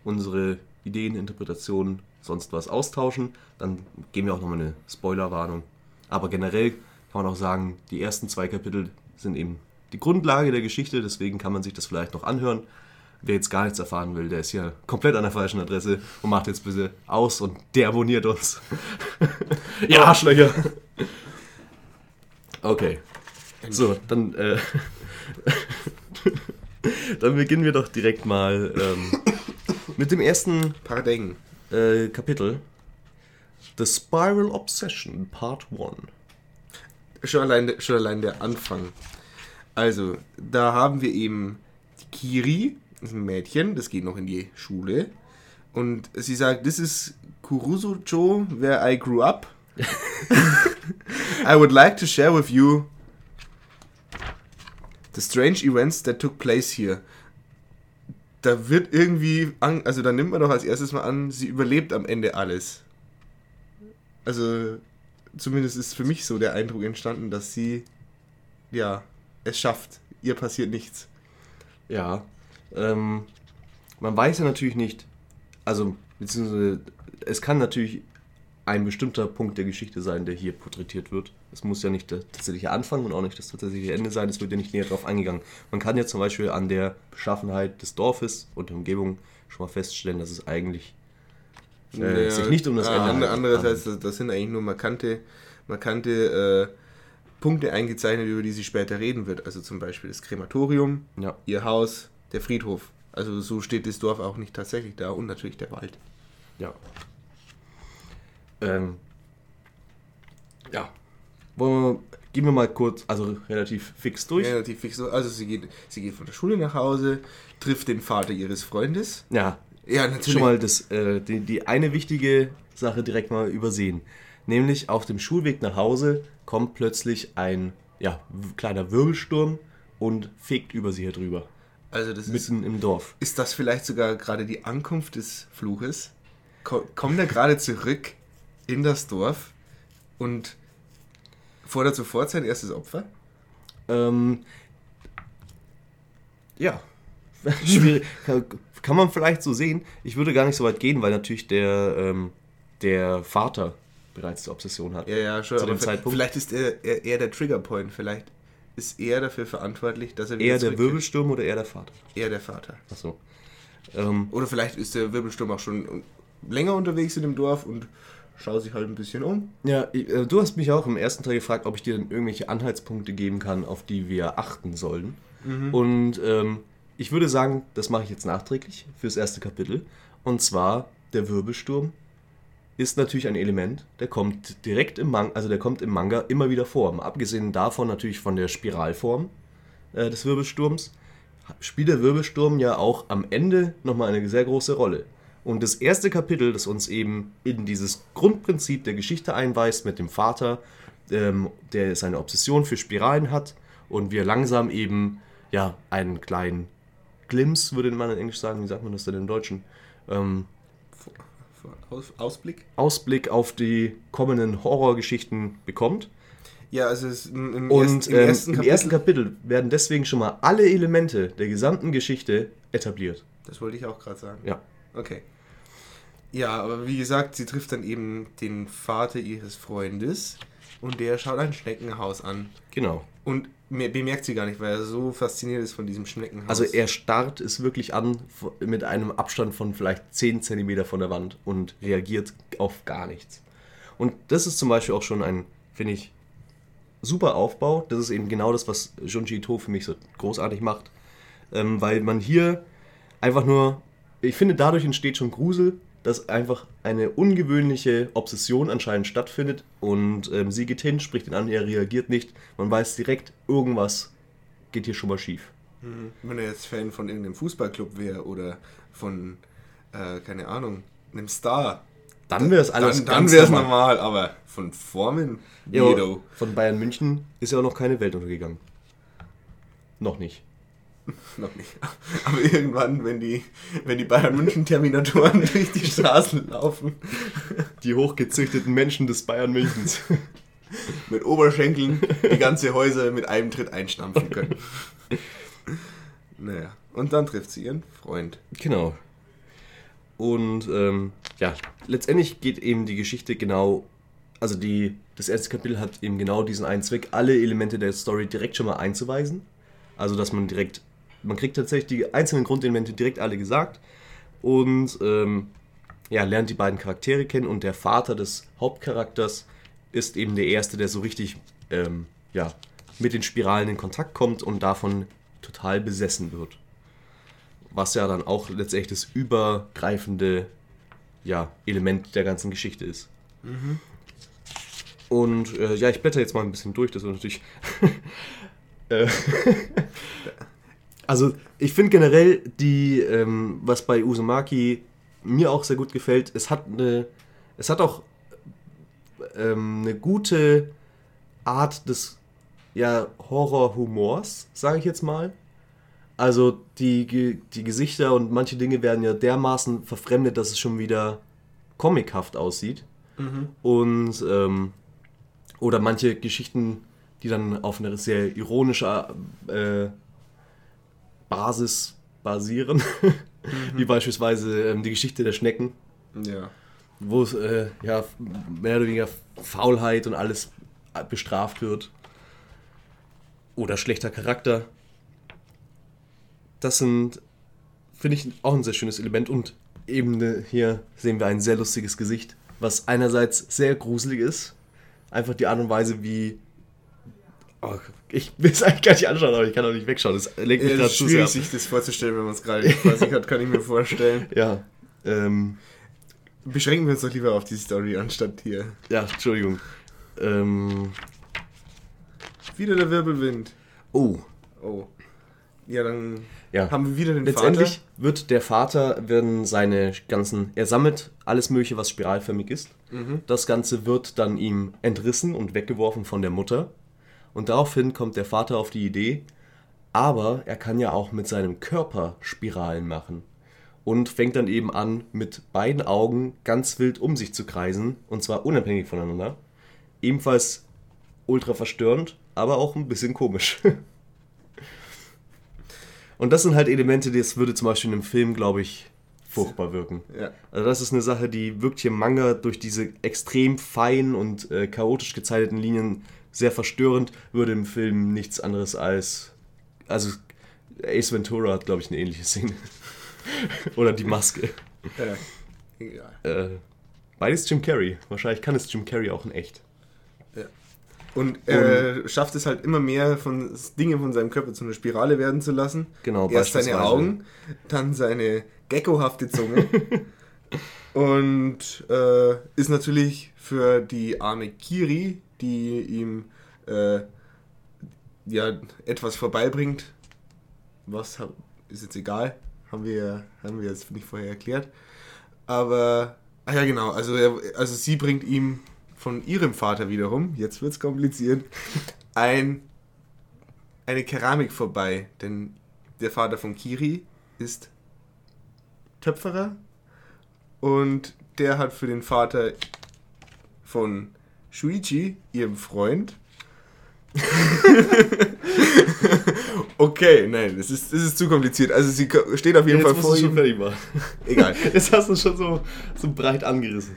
A: unsere Ideen, Interpretationen, sonst was austauschen. Dann geben wir auch nochmal eine Spoilerwarnung. Aber generell kann man auch sagen, die ersten zwei Kapitel sind eben die Grundlage der Geschichte, deswegen kann man sich das vielleicht noch anhören. Wer jetzt gar nichts erfahren will, der ist ja komplett an der falschen Adresse und macht jetzt bitte aus und deabonniert uns. ja, Arschlöcher! Okay. So, dann, äh, dann beginnen wir doch direkt mal ähm, mit dem ersten
B: Pardeng.
A: äh, Kapitel. The Spiral Obsession, Part 1.
B: Schon allein, schon allein der Anfang. Also, da haben wir eben die Kiri, das ist ein Mädchen, das geht noch in die Schule. Und sie sagt, this is Kuruso-jo, where I grew up. I would like to share with you the strange events that took place here. Da wird irgendwie, an, also da nimmt man doch als erstes mal an, sie überlebt am Ende alles. Also, zumindest ist für mich so der Eindruck entstanden, dass sie, ja, es schafft. Ihr passiert nichts.
A: Ja. Ähm, man weiß ja natürlich nicht, also, beziehungsweise, es kann natürlich ein bestimmter Punkt der Geschichte sein, der hier porträtiert wird. Es muss ja nicht der tatsächliche Anfang und auch nicht das tatsächliche Ende sein, es wird ja nicht näher darauf eingegangen. Man kann ja zum Beispiel an der Beschaffenheit des Dorfes und der Umgebung schon mal feststellen, dass es eigentlich äh, sich nicht um das
B: Ah,
A: Ende
B: andere-
A: handelt.
B: Andererseits, das, das sind eigentlich nur markante, markante äh, Punkte eingezeichnet, über die sie später reden wird. Also zum Beispiel das Krematorium,
A: Ja.
B: ihr Haus, der Friedhof. Also so steht das Dorf auch nicht tatsächlich da und natürlich der Wald.
A: Ja. Ähm, ja. Wollen wir, gehen wir mal kurz, also relativ fix durch.
B: Relativ fix. so. Also sie geht, sie geht von der Schule nach Hause, trifft den Vater ihres Freundes.
A: Ja,
B: Ja, natürlich.
A: schon mal das, äh, die, die eine wichtige Sache direkt mal übersehen. Nämlich auf dem Schulweg nach Hause kommt plötzlich ein ja, kleiner Wirbelsturm und fegt über sie herüber.
B: also das ist,
A: Mitten im Dorf.
B: ist das vielleicht sogar gerade die Ankunft des Fluches? Ko kommt er gerade zurück in das Dorf und fordert sofort sein erstes Opfer?
A: Ähm, ja. Kann man vielleicht so sehen. Ich würde gar nicht so weit gehen, weil natürlich der, ähm, der Vater bereits die Obsession hat.
B: Ja, ja, schon.
A: Zu dem Zeitpunkt.
B: Vielleicht ist er, er, er der Triggerpoint. Vielleicht ist er dafür verantwortlich, dass er
A: Eher der. Wirbelsturm oder eher der Vater?
B: Er der Vater.
A: Achso. Ähm,
B: Oder vielleicht ist der Wirbelsturm auch schon länger unterwegs in dem Dorf und schaut sich halt ein bisschen um.
A: ja, ich- äh, du hast mich auch im ersten Teil gefragt, ob ich dir dann irgendwelche Anhaltspunkte geben kann, auf die wir achten sollen. Und ähm, ich würde sagen, das mache ich jetzt nachträglich fürs erste Kapitel. Und zwar der Wirbelsturm ist natürlich ein Element, der kommt direkt im Manga, also der kommt im Manga immer wieder vor. Mal Abgesehen davon natürlich von der Spiralform äh, des Wirbelsturms, spielt der Wirbelsturm ja auch am Ende nochmal eine sehr große Rolle. Und das erste Kapitel, das uns eben in dieses Grundprinzip der Geschichte einweist mit dem Vater, ähm, der seine Obsession für Spiralen hat und wir langsam eben ja einen kleinen Glimpse, würde man in Englisch sagen, wie sagt man das denn im Deutschen? Ähm,
B: Aus, Ausblick?
A: Ausblick auf die kommenden Horrorgeschichten bekommt.
B: Ja, also es, im, im,
A: Und
B: ersten,
A: ähm,
B: im ersten
A: im
B: Kapitel.
A: ersten Kapitel werden deswegen schon mal alle Elemente der gesamten Geschichte etabliert.
B: das wollte ich auch gerade sagen.
A: Ja.
B: Okay. Ja, aber wie gesagt, sie trifft dann eben den Vater ihres Freundes und der schaut ein Schneckenhaus an.
A: Genau.
B: Und bemerkt sie gar nicht, weil er so fasziniert ist von diesem Schneckenhaus.
A: Also er starrt es wirklich an mit einem Abstand von vielleicht 10 cm von der Wand und reagiert auf gar nichts. Und das ist zum Beispiel auch schon ein, finde ich, super Aufbau. Das ist eben genau das, was Junji Ito für mich so großartig macht. Ähm, weil man hier einfach nur, ich finde, dadurch entsteht schon Grusel, dass einfach eine ungewöhnliche Obsession anscheinend stattfindet und ähm, sie geht hin, spricht ihn an, er reagiert nicht. Man weiß direkt, irgendwas geht hier schon mal schief.
B: Mhm. Wenn er jetzt Fan von irgendeinem Fußballclub wäre oder von, äh, keine Ahnung, einem Star,
A: Dann wäre es alles
B: dann, dann wäre es
A: normal.
B: normal, aber von Formen,
A: Ja, von Bayern München ist ja auch noch keine Welt untergegangen. Noch nicht.
B: Noch nicht. Aber irgendwann, wenn die, wenn die Bayern München Terminatoren durch die Straßen laufen,
A: Die hochgezüchteten Menschen des Bayern Münchens.
B: mit Oberschenkeln die ganze Häuser mit einem Tritt einstampfen können. Naja, und dann trifft sie ihren Freund.
A: genau. Und ähm, ja, letztendlich geht eben die Geschichte genau also die, das erste Kapitel hat eben genau diesen einen Zweck, alle Elemente der Story direkt schon mal einzuweisen. Also dass man direkt, man kriegt tatsächlich die einzelnen Grundelemente direkt alle gesagt und ähm, ja, lernt die beiden Charaktere kennen und der Vater des Hauptcharakters ist eben der Erste, der so richtig ähm, ja, mit den Spiralen in Kontakt kommt und davon total besessen wird. Was ja dann auch letztendlich das übergreifende ja, Element der ganzen Geschichte ist. Und äh, ja, ich blätter jetzt mal ein bisschen durch, das ist natürlich. äh, also, ich finde generell, die, ähm, was bei Uzumaki mir auch sehr gut gefällt, es hat eine. Es hat auch ähm, eine gute Art des ja, Horror-Humors, sage ich jetzt mal. Also die, die Gesichter und manche Dinge werden ja dermaßen verfremdet, dass es schon wieder comichaft aussieht. Und ähm, oder manche Geschichten, die dann auf einer sehr ironischer äh, Basis basieren, wie beispielsweise ähm, die Geschichte der Schnecken,
B: Ja.
A: wo äh, ja, mehr oder weniger Faulheit und alles bestraft wird. Oder schlechter Charakter. Das sind, finde ich, auch ein sehr schönes Element. Und eben äh, hier sehen wir ein sehr lustiges Gesicht, was einerseits sehr gruselig ist. Einfach die Art und Weise, wie. Oh, ich will es eigentlich gar nicht anschauen, aber ich kann auch nicht wegschauen. Das lenkt mich
B: Ja,
A: gerade
B: es ist
A: zu sehr
B: schwierig,
A: ab.
B: sich das vorzustellen, wenn man es gerade nicht vor sich hat, kann ich mir vorstellen.
A: Ja, ähm,
B: Beschränken wir uns doch lieber auf die Story, anstatt hier.
A: ja, Entschuldigung. Ähm,
B: Wieder der Wirbelwind.
A: oh,
B: Oh. Ja, dann
A: ja.
B: haben wir wieder den
A: Letztendlich
B: Vater.
A: wird der Vater, werden seine ganzen, er sammelt alles Mögliche, was spiralförmig ist. Das Ganze wird dann ihm entrissen und weggeworfen von der Mutter. Und daraufhin kommt der Vater auf die Idee, aber er kann ja auch mit seinem Körper Spiralen machen. Und fängt dann eben an, mit beiden Augen ganz wild um sich zu kreisen, und zwar unabhängig voneinander. Ebenfalls ultra verstörend, aber auch ein bisschen komisch. Und das sind halt Elemente, das würde zum Beispiel in einem Film, glaube ich, furchtbar wirken.
B: Ja.
A: Also das ist eine Sache, die wirkt hier im Manga durch diese extrem feinen und äh, chaotisch gezeichneten Linien sehr verstörend, würde im Film nichts anderes als... Also Ace Ventura hat, glaube ich, eine ähnliche Szene. Oder die Maske.
B: Ja. Egal.
A: Äh, beides Jim Carrey. Wahrscheinlich kann es Jim Carrey auch in echt.
B: Und er schafft es halt immer mehr, von Dinge von seinem Körper zu einer Spirale werden zu lassen.
A: Genau,
B: Erst seine. Augen, dann seine geckohafte Zunge. und äh, ist natürlich für die arme Kiri, die ihm äh, ja etwas vorbeibringt, was ist jetzt egal, haben wir, haben wir jetzt nicht vorher erklärt. Aber, ah ja genau, also, er, also sie bringt ihm von ihrem Vater wiederum, jetzt wird's kompliziert, ein, eine Keramik vorbei. Denn der Vater von Kiri ist Töpferer und der hat für den Vater von Shuichi, ihrem Freund, okay, nein, das ist, das ist zu kompliziert. Also sie steht auf jeden Fall vor ihm. Egal.
A: Jetzt hast du schon so, so breit angerissen.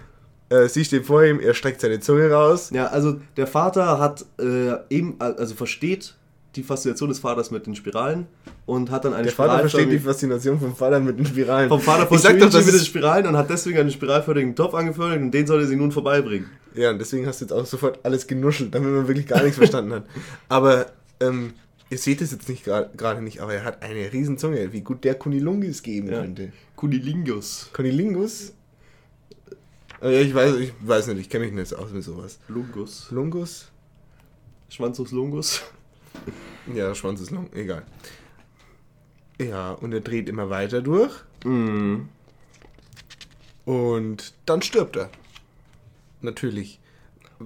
B: Äh, sie steht vor ihm, er streckt seine Zunge raus.
A: Ja, also der Vater hat äh, eben, also versteht die Faszination des Vaters mit den Spiralen und hat dann eine
B: Der Vater versteht die Faszination vom Vater mit den Spiralen.
A: vom Vater von
B: das
A: mit den Spiralen und hat deswegen einen spiralförmigen Topf angefertigt und den soll er sie nun vorbeibringen.
B: Ja, und deswegen hast du jetzt auch sofort alles genuschelt, damit man wirklich gar nichts verstanden hat. Aber ähm, ihr seht es jetzt nicht gerade nicht, aber er hat eine riesen Zunge. Wie gut der Kunilungis geben
A: Ja.
B: könnte.
A: Kunilingus.
B: Kunilingus? Äh, ich weiß, ich weiß nicht, ich kenne mich nicht aus mit sowas.
A: Lungus.
B: Lungus?
A: Schwanzus Lungus.
B: Ja, Schwanz ist lang, egal. Ja, und er dreht immer weiter durch
A: Mhm.
B: und dann stirbt er. Natürlich.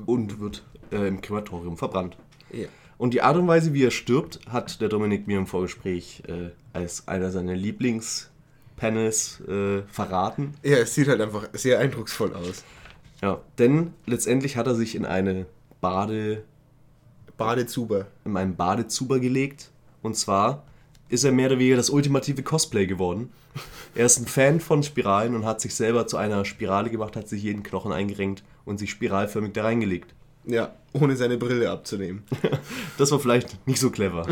A: Und wird äh, im Krematorium verbrannt.
B: Ja.
A: Und die Art und Weise, wie er stirbt, hat der Dominik mir im Vorgespräch äh, als einer seiner Lieblingspanels äh, verraten.
B: Ja, es sieht halt einfach sehr eindrucksvoll aus.
A: Ja, denn letztendlich hat er sich in eine Bade,
B: Badezuber.
A: in einen Badezuber gelegt. Und zwar ist er mehr oder weniger das ultimative Cosplay geworden. Er ist ein Fan von Spiralen und hat sich selber zu einer Spirale gemacht, hat sich jeden Knochen eingerenkt und sich spiralförmig da reingelegt.
B: Ja, ohne seine Brille abzunehmen.
A: Das war vielleicht nicht so clever.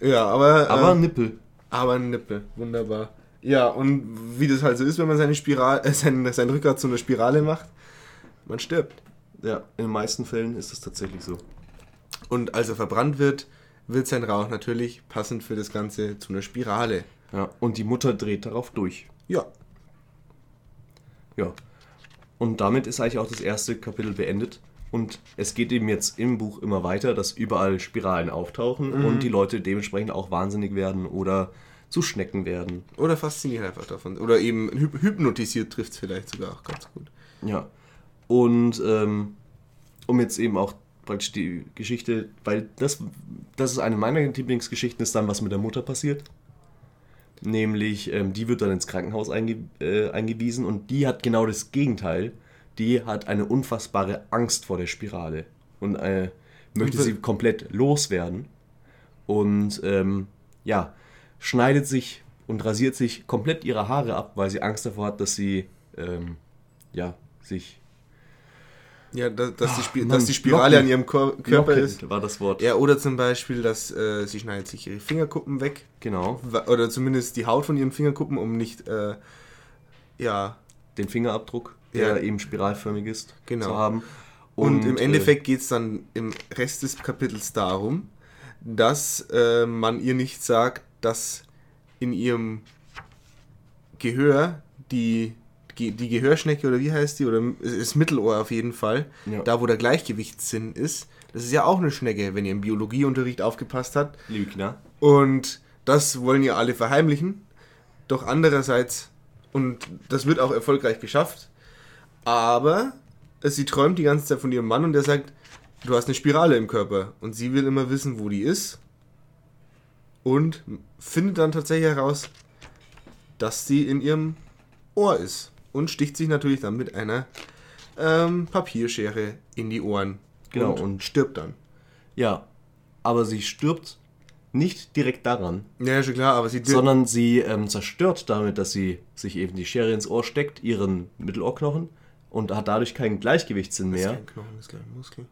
B: Ja, aber.
A: Aber
B: äh,
A: Nippel.
B: aber ein Nippel. Wunderbar. Ja, und wie das halt so ist, wenn man seine Spiral, äh, sein, sein Rückgrat zu einer Spirale macht, man stirbt.
A: Ja, in den meisten Fällen ist es tatsächlich so.
B: Und als er verbrannt wird, wird sein Rauch natürlich passend für das Ganze zu einer Spirale.
A: Ja, und die Mutter dreht darauf durch.
B: Ja.
A: Ja. Und damit ist eigentlich auch das erste Kapitel beendet. Und es geht eben jetzt im Buch immer weiter, dass überall Spiralen auftauchen und die Leute dementsprechend auch wahnsinnig werden oder zu Schnecken werden.
B: Oder fasziniert einfach davon. Oder eben hyp hypnotisiert trifft es vielleicht sogar auch ganz gut.
A: Ja. Und ähm, um jetzt eben auch praktisch die Geschichte, weil das, das ist eine meiner Lieblingsgeschichten, ist dann, was mit der Mutter passiert. Nämlich, ähm, die wird dann ins Krankenhaus einge äh, eingewiesen und die hat genau das Gegenteil. Die hat eine unfassbare Angst vor der Spirale und äh, möchte sie komplett loswerden. Und ähm, ja, schneidet sich und rasiert sich komplett ihre Haare ab, weil sie Angst davor hat, dass sie ähm, ja, sich
B: Ja, dass, dass, die, Spi
A: Mann,
B: dass die Spirale
A: Locken.
B: an ihrem Kor Körper
A: Locken
B: ist.
A: war das Wort.
B: Ja, oder zum Beispiel, dass äh, sie schneidet sich ihre Fingerkuppen weg.
A: Genau,
B: Oder zumindest die Haut von ihren Fingerkuppen, um nicht, äh, ja.
A: den Fingerabdruck, der
B: Ja.
A: eben spiralförmig ist,
B: Genau.
A: zu haben.
B: Und, im
A: äh,
B: Endeffekt geht es dann im Rest des Kapitels darum, dass äh, man ihr nicht sagt, dass in ihrem Gehör die, die Gehörschnecke oder wie heißt die, oder das Mittelohr auf jeden Fall,
A: Ja.
B: da wo der Gleichgewichtssinn ist, das ist ja auch eine Schnecke, wenn ihr im Biologieunterricht aufgepasst habt.
A: Lügner.
B: Und das wollen ja alle verheimlichen. Doch andererseits, und das wird auch erfolgreich geschafft, aber sie träumt die ganze Zeit von ihrem Mann und der sagt, du hast eine Spirale im Körper. Und sie will immer wissen, wo die ist. Und findet dann tatsächlich heraus, dass sie in ihrem Ohr ist. Und sticht sich natürlich dann mit einer ähm, Papierschere in die Ohren.
A: Genau,
B: Und,
A: und-
B: stirbt dann.
A: Ja, aber sie stirbt nicht direkt daran,
B: Ja, schon klar, aber sie
A: sondern sie ähm, zerstört damit, dass sie sich eben die Schere ins Ohr steckt, ihren Mittelohrknochen und hat dadurch keinen Gleichgewichtssinn
B: Das ist
A: mehr.
B: kein Knochen, das ist gleich ein Muskel.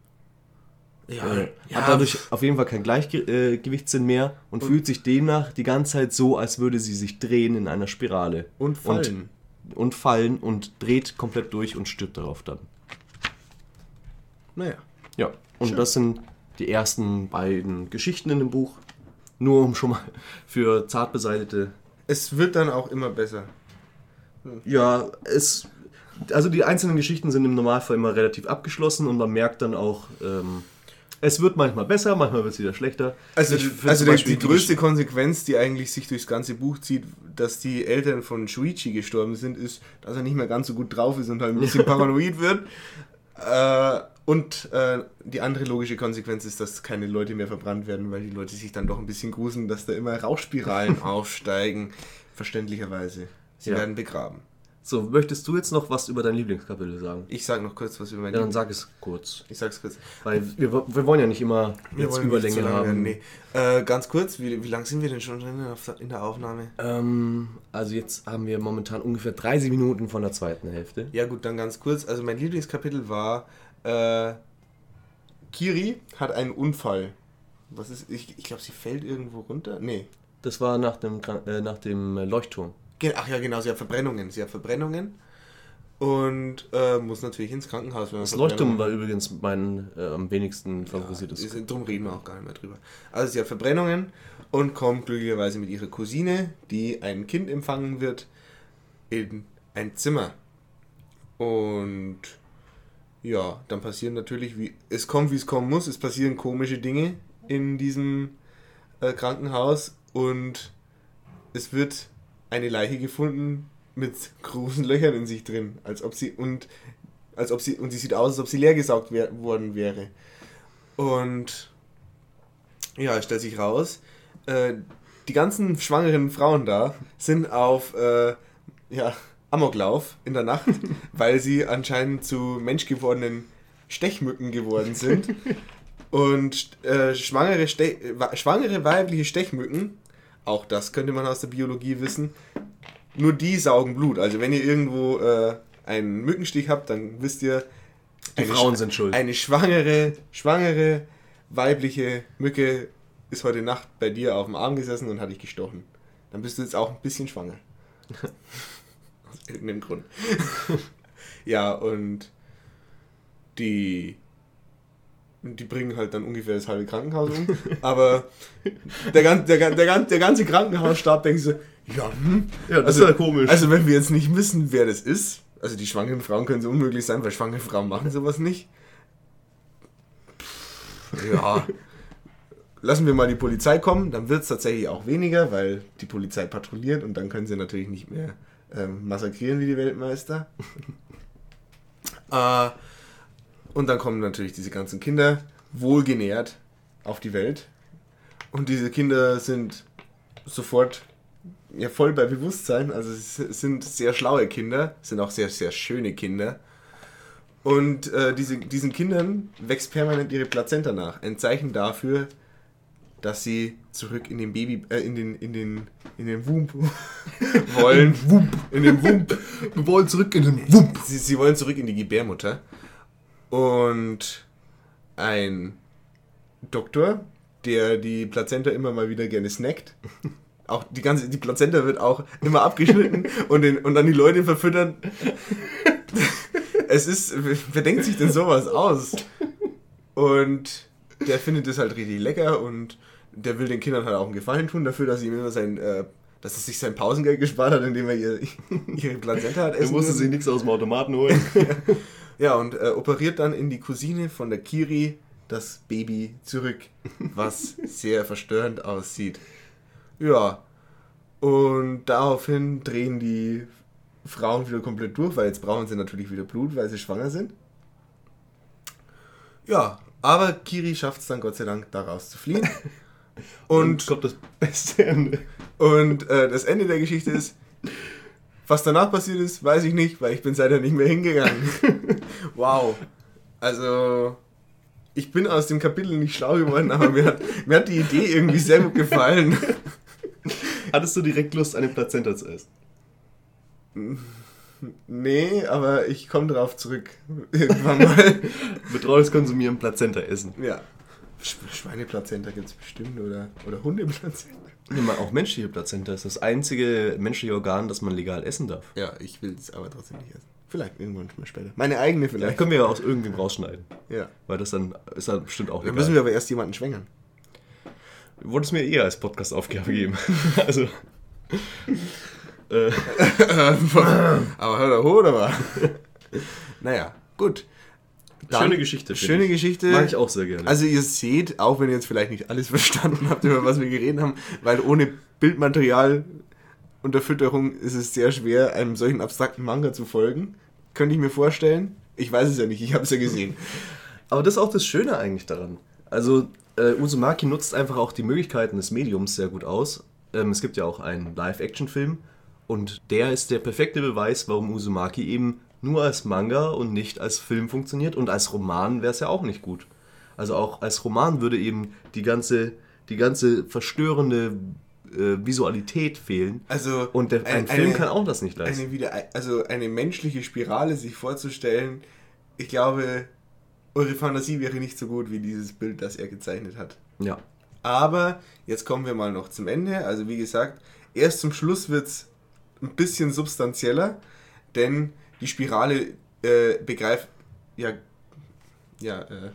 B: Ja,
A: Äh, Hat dadurch auf jeden Fall keinen Gleichgewichtssinn mehr und, fühlt sich demnach die ganze Zeit so, als würde sie sich drehen in einer Spirale.
B: Und fallen.
A: Und, und fallen und dreht komplett durch und stirbt darauf dann.
B: naja.
A: Ja, und das sind die ersten beiden Geschichten in dem Buch. Nur um schon mal für zart beseitete.
B: Es wird dann auch immer besser.
A: Ja, es. Also die einzelnen Geschichten sind im Normalfall immer relativ abgeschlossen und man merkt dann auch, ähm, es wird manchmal besser, manchmal wird es wieder schlechter.
B: Also,
A: Ich
B: also die, die größte Konsequenz, die eigentlich sich durchs ganze Buch zieht, dass die Eltern von Shuichi gestorben sind, ist, dass er nicht mehr ganz so gut drauf ist und halt ein bisschen paranoid wird. Äh, und äh, die andere logische Konsequenz ist, dass keine Leute mehr verbrannt werden, weil die Leute sich dann doch ein bisschen gruseln, dass da immer Rauchspiralen aufsteigen. Verständlicherweise. Sie
A: Ja.
B: werden begraben.
A: So, möchtest du jetzt noch was über dein Lieblingskapitel sagen?
B: Ich sage noch kurz was über mein
A: Ja, dann sag es kurz.
B: Ich sag's kurz.
A: Weil wir, wir wollen ja nicht immer
B: Wir
A: jetzt Überlänge
B: lange
A: haben.
B: werden, nee. Äh, ganz kurz, wie, wie lang sind wir denn schon in der Aufnahme?
A: Ähm, also jetzt haben wir momentan ungefähr 30 Minuten von der zweiten Hälfte.
B: Ja gut, dann ganz kurz. Also mein Lieblingskapitel war, äh, Kiri hat einen Unfall. Was ist, ich, ich glaube, sie fällt irgendwo runter. Nee.
A: Das war nach dem, äh, nach dem äh, Leuchtturm.
B: Ach ja, genau, sie hat Verbrennungen. Sie hat Verbrennungen und äh, muss natürlich ins Krankenhaus.
A: Das Leuchtturm war übrigens mein äh, am wenigsten favorisiertes.
B: Ja, drum reden wir auch gar nicht mehr drüber. Also sie hat Verbrennungen und kommt glücklicherweise mit ihrer Cousine, die ein Kind empfangen wird, in ein Zimmer. Und ja, dann passieren natürlich, wie es kommt, wie es kommen muss. Es passieren komische Dinge in diesem äh, Krankenhaus und es wird eine Leiche gefunden mit großen Löchern in sich drin, als ob sie und als ob sie und sie sieht aus, als ob sie leergesaugt wer worden wäre. Und ja, es stellt sich raus, äh, die ganzen schwangeren Frauen da sind auf äh, ja, Amoklauf in der Nacht, weil sie anscheinend zu menschgewordenen Stechmücken geworden sind. Und äh, schwangere, Ste wa- schwangere weibliche Stechmücken, auch das könnte man aus der Biologie wissen, nur die saugen Blut. Also wenn ihr irgendwo äh, einen Mückenstich habt, dann wisst ihr,
A: Die
B: eine
A: Frauen
B: sch-
A: sind schuld.
B: Eine schwangere, schwangere weibliche Mücke ist heute Nacht bei dir auf dem Arm gesessen und hat dich gestochen. Dann bist du jetzt auch ein bisschen schwanger. Aus irgendeinem Grund. ja, und die die bringen halt dann ungefähr das halbe Krankenhaus um. Aber der, gan- der, der, gan- der ganze Krankenhausstab denkt so, ja, hm.
A: Ja, das
B: also,
A: ist ja komisch.
B: Also wenn wir jetzt nicht wissen, wer das ist, also die schwangeren Frauen können so unmöglich sein, weil schwangere Frauen machen sowas nicht. Ja. Lassen wir mal die Polizei kommen, dann wird es tatsächlich auch weniger, weil die Polizei patrouilliert und dann können sie natürlich nicht mehr ähm, massakrieren wie die Weltmeister. äh, und dann kommen natürlich diese ganzen Kinder wohlgenährt auf die Welt. Und diese Kinder sind sofort ja, voll bei Bewusstsein. Also es sind sehr schlaue Kinder, sind auch sehr, sehr schöne Kinder. Und äh, diese, diesen Kindern wächst permanent ihre Plazenta nach. Ein Zeichen dafür, dass sie zurück in den Baby, äh, in den, in den, in den Wump wollen. Wump. In den Wump.
A: Wir wollen zurück in den Wump.
B: Sie, sie wollen zurück in die Gebärmutter. Und ein Doktor, der die Plazenta immer mal wieder gerne snackt. Auch die ganze, die Plazenta wird auch immer abgeschnitten und, den, und dann die Leute verfüttern. Es ist, wer denkt sich denn sowas aus? Und der findet es halt richtig lecker und der will den Kindern halt auch einen Gefallen tun dafür, dass sie ihm immer sein, äh, dass er sich sein Pausengeld gespart hat, indem er ihr, ihre Plazenta hat
A: Er musste sich nichts aus dem Automaten holen.
B: Ja, und äh, operiert dann in die Cousine von der Kiri das Baby zurück, was sehr verstörend aussieht. Ja, und daraufhin drehen die Frauen wieder komplett durch, weil jetzt brauchen sie natürlich wieder Blut, weil sie schwanger sind. Ja, aber Kiri schafft es dann Gott sei Dank, da rauszufliehen. Und
A: kommt das beste Ende.
B: und äh, das Ende der Geschichte ist, was danach passiert ist, weiß ich nicht, weil ich bin seitdem nicht mehr hingegangen. wow. Also, ich bin aus dem Kapitel nicht schlau geworden, aber mir hat, mir hat die Idee irgendwie sehr gut gefallen.
A: Hattest du direkt Lust, eine Plazenta zu essen?
B: Nee, aber ich komme drauf zurück. Irgendwann mal.
A: Betreues Konsumieren, Plazenta essen.
B: Ja. Sch- Schweineplazenta gibt es bestimmt oder, oder Hundeplazenta.
A: Ja, auch menschliche Plazenta ist das einzige menschliche Organ, das man legal essen darf.
B: Ja, ich will es aber trotzdem nicht essen. Vielleicht irgendwann mal später. Meine eigene
A: Vielleicht
B: vielleicht.
A: können wir ja aus irgendwem rausschneiden.
B: Ja.
A: Weil das dann ist dann bestimmt auch
B: Dann
A: legal.
B: müssen wir aber erst jemanden schwängern.
A: Du wolltest mir eher als Podcast-Aufgabe geben. also. Äh,
B: Aber hör doch hoch, oder? naja, gut. Dann-
A: schöne Geschichte.
B: Schöne
A: ich.
B: Geschichte.
A: Mag ich auch sehr gerne.
B: Also ihr seht, auch wenn ihr jetzt vielleicht nicht alles verstanden habt, über was wir geredet haben, weil ohne Bildmaterial und der Fütterung ist es sehr schwer, einem solchen abstrakten Manga zu folgen. Könnte ich mir vorstellen. Ich weiß es ja nicht, ich habe es ja gesehen.
A: Aber das ist auch das Schöne eigentlich daran. Also, äh, Uzumaki nutzt einfach auch die Möglichkeiten des Mediums sehr gut aus. Ähm, es gibt ja auch einen Live-Action-Film und der ist der perfekte Beweis, warum Uzumaki eben nur als Manga und nicht als Film funktioniert und als Roman wäre es ja auch nicht gut. Also auch als Roman würde eben die ganze, die ganze verstörende äh, Visualität fehlen.
B: Also
A: Und der, ein
B: ein-
A: Film
B: eine-
A: kann auch das nicht leisten.
B: Eine wieder, also eine menschliche Spirale sich vorzustellen, ich glaube, eure Fantasie wäre nicht so gut wie dieses Bild, das er gezeichnet hat.
A: Ja.
B: Aber jetzt kommen wir mal noch zum Ende. Also wie gesagt, erst zum Schluss wird es ein bisschen substanzieller, denn die Spirale äh, begreift, ja, ja, äh,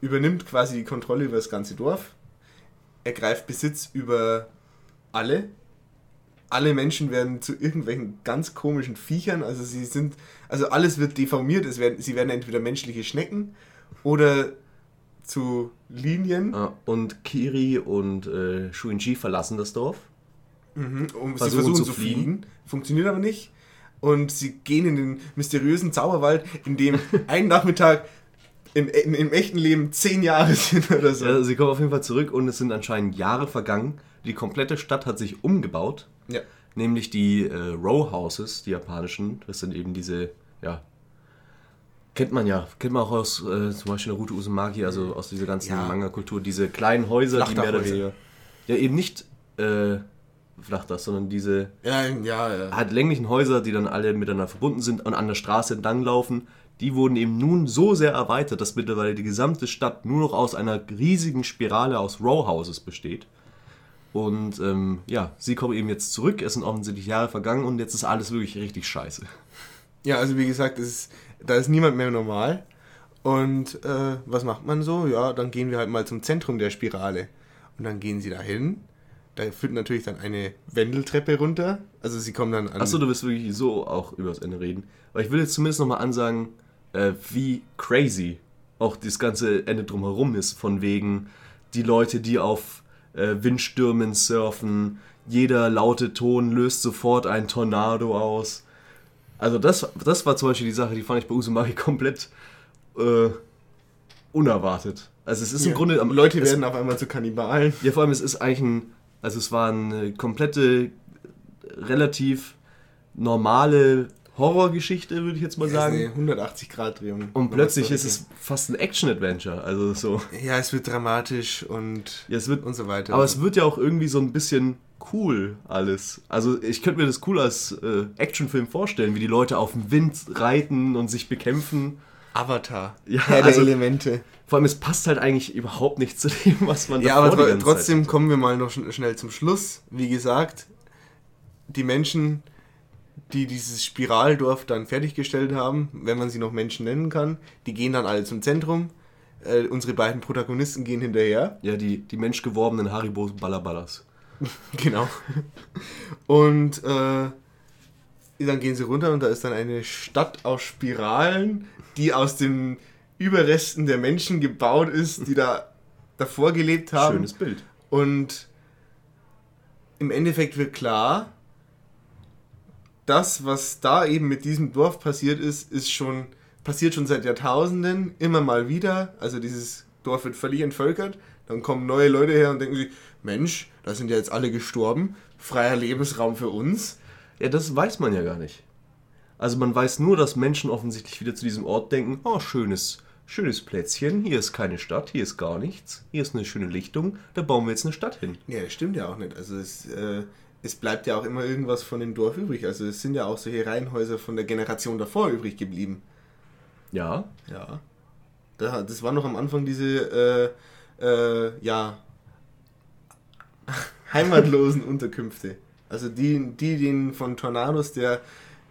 B: übernimmt quasi die Kontrolle über das ganze Dorf, ergreift Besitz über alle. Alle Menschen werden zu irgendwelchen ganz komischen Viechern, also sie sind, also alles wird deformiert, es werden, sie werden entweder menschliche Schnecken oder zu Linien,
A: Äh, Und Kiri und äh, Shuinji verlassen das Dorf.
B: Mhm, um, sie
A: Versuchen
B: versuchen
A: zu
B: zu fliehen. Funktioniert aber nicht. Und sie gehen in den mysteriösen Zauberwald, in dem ein Nachmittag in, in, im echten Leben zehn Jahre sind oder so.
A: Ja, sie kommen auf jeden Fall zurück und es sind anscheinend Jahre vergangen. Die komplette Stadt hat sich umgebaut.
B: Ja.
A: Nämlich die äh, Row Houses, die japanischen. Das sind eben diese, ja. Kennt man ja. Kennt man auch aus äh, zum Beispiel Naruto Uzumaki, also aus dieser ganzen
B: Ja.
A: Manga-Kultur. Diese kleinen Häuser, die mehr oder weniger. Ja, eben nicht äh, Flachdach, sondern diese
B: Ja, ja, ja.
A: halt länglichen Häuser, die dann alle miteinander verbunden sind und an der Straße entlanglaufen, die wurden eben nun so sehr erweitert, dass mittlerweile die gesamte Stadt nur noch aus einer riesigen Spirale aus Rowhouses besteht. Und ähm, ja, sie kommen eben jetzt zurück, es sind offensichtlich Jahre vergangen und jetzt ist alles wirklich richtig scheiße.
B: Ja, also wie gesagt, es ist, da ist niemand mehr normal. Und äh, was macht man so? Ja, dann gehen wir halt mal zum Zentrum der Spirale. Und dann gehen sie dahin. Da führt natürlich dann eine Wendeltreppe runter. Also sie kommen dann an.
A: Achso, du willst wirklich so auch über das Ende reden. Aber ich will jetzt zumindest nochmal ansagen, äh, wie crazy auch das ganze Ende drumherum ist. Von wegen die Leute, die auf äh, Windstürmen surfen, jeder laute Ton löst sofort ein Tornado aus. Also das, das war zum Beispiel die Sache, die fand ich bei Uzumaki komplett äh, unerwartet. Also es ist im
B: Ja,
A: Grunde...
B: Leute
A: es,
B: werden auf einmal zu Kannibalen.
A: Ja, vor allem es ist eigentlich ein... Also es war eine komplette, relativ normale Horrorgeschichte, würde ich jetzt mal
B: Das ist
A: sagen.
B: eine 180-Grad-Drehung.
A: Und plötzlich ist es fast ein Action-Adventure. Also so.
B: Ja, es wird dramatisch und,
A: Ja, es wird,
B: und so weiter.
A: aber es wird ja auch irgendwie so ein bisschen cool alles. Also ich könnte mir das cool als äh, Actionfilm vorstellen, wie die Leute auf dem Wind reiten und sich bekämpfen.
B: Avatar.
A: Ja,
B: Herr
A: also-
B: der Elemente.
A: Vor allem, es passt halt eigentlich überhaupt nicht zu dem, was man
B: Ja,
A: davor
B: aber
A: ganze
B: trotzdem kommen wir mal noch schn schnell zum Schluss. Wie gesagt, die Menschen, die dieses Spiraldorf dann fertiggestellt haben, wenn man sie noch Menschen nennen kann, die gehen dann alle zum Zentrum. Äh, unsere beiden Protagonisten gehen hinterher.
A: Ja, die, die menschgeworbenen Haribo Balabalas.
B: Genau. Und äh, dann gehen sie runter und da ist dann eine Stadt aus Spiralen, die aus den Überresten der Menschen gebaut ist, die da davor gelebt haben.
A: Schönes Bild.
B: Und im Endeffekt wird klar, das, was da eben mit diesem Dorf passiert ist, ist schon passiert schon seit Jahrtausenden, immer mal wieder. Also dieses Dorf wird völlig entvölkert. Dann kommen neue Leute her und denken sich, Mensch, da sind ja jetzt alle gestorben. Freier Lebensraum für uns.
A: Ja, das weiß man ja gar nicht. Also man weiß nur, dass Menschen offensichtlich wieder zu diesem Ort denken, oh, schönes, schönes Plätzchen, hier ist keine Stadt, hier ist gar nichts, hier ist eine schöne Lichtung, da bauen wir jetzt eine Stadt hin.
B: Ja, das stimmt ja auch nicht. Also es, äh, es bleibt ja auch immer irgendwas von dem Dorf übrig. Also es sind ja auch solche Reihenhäuser von der Generation davor übrig geblieben.
A: Ja,
B: Ja. Da, das war noch am Anfang diese, äh, äh, ja, heimatlosen Unterkünfte. Also die, die denen von Tornados der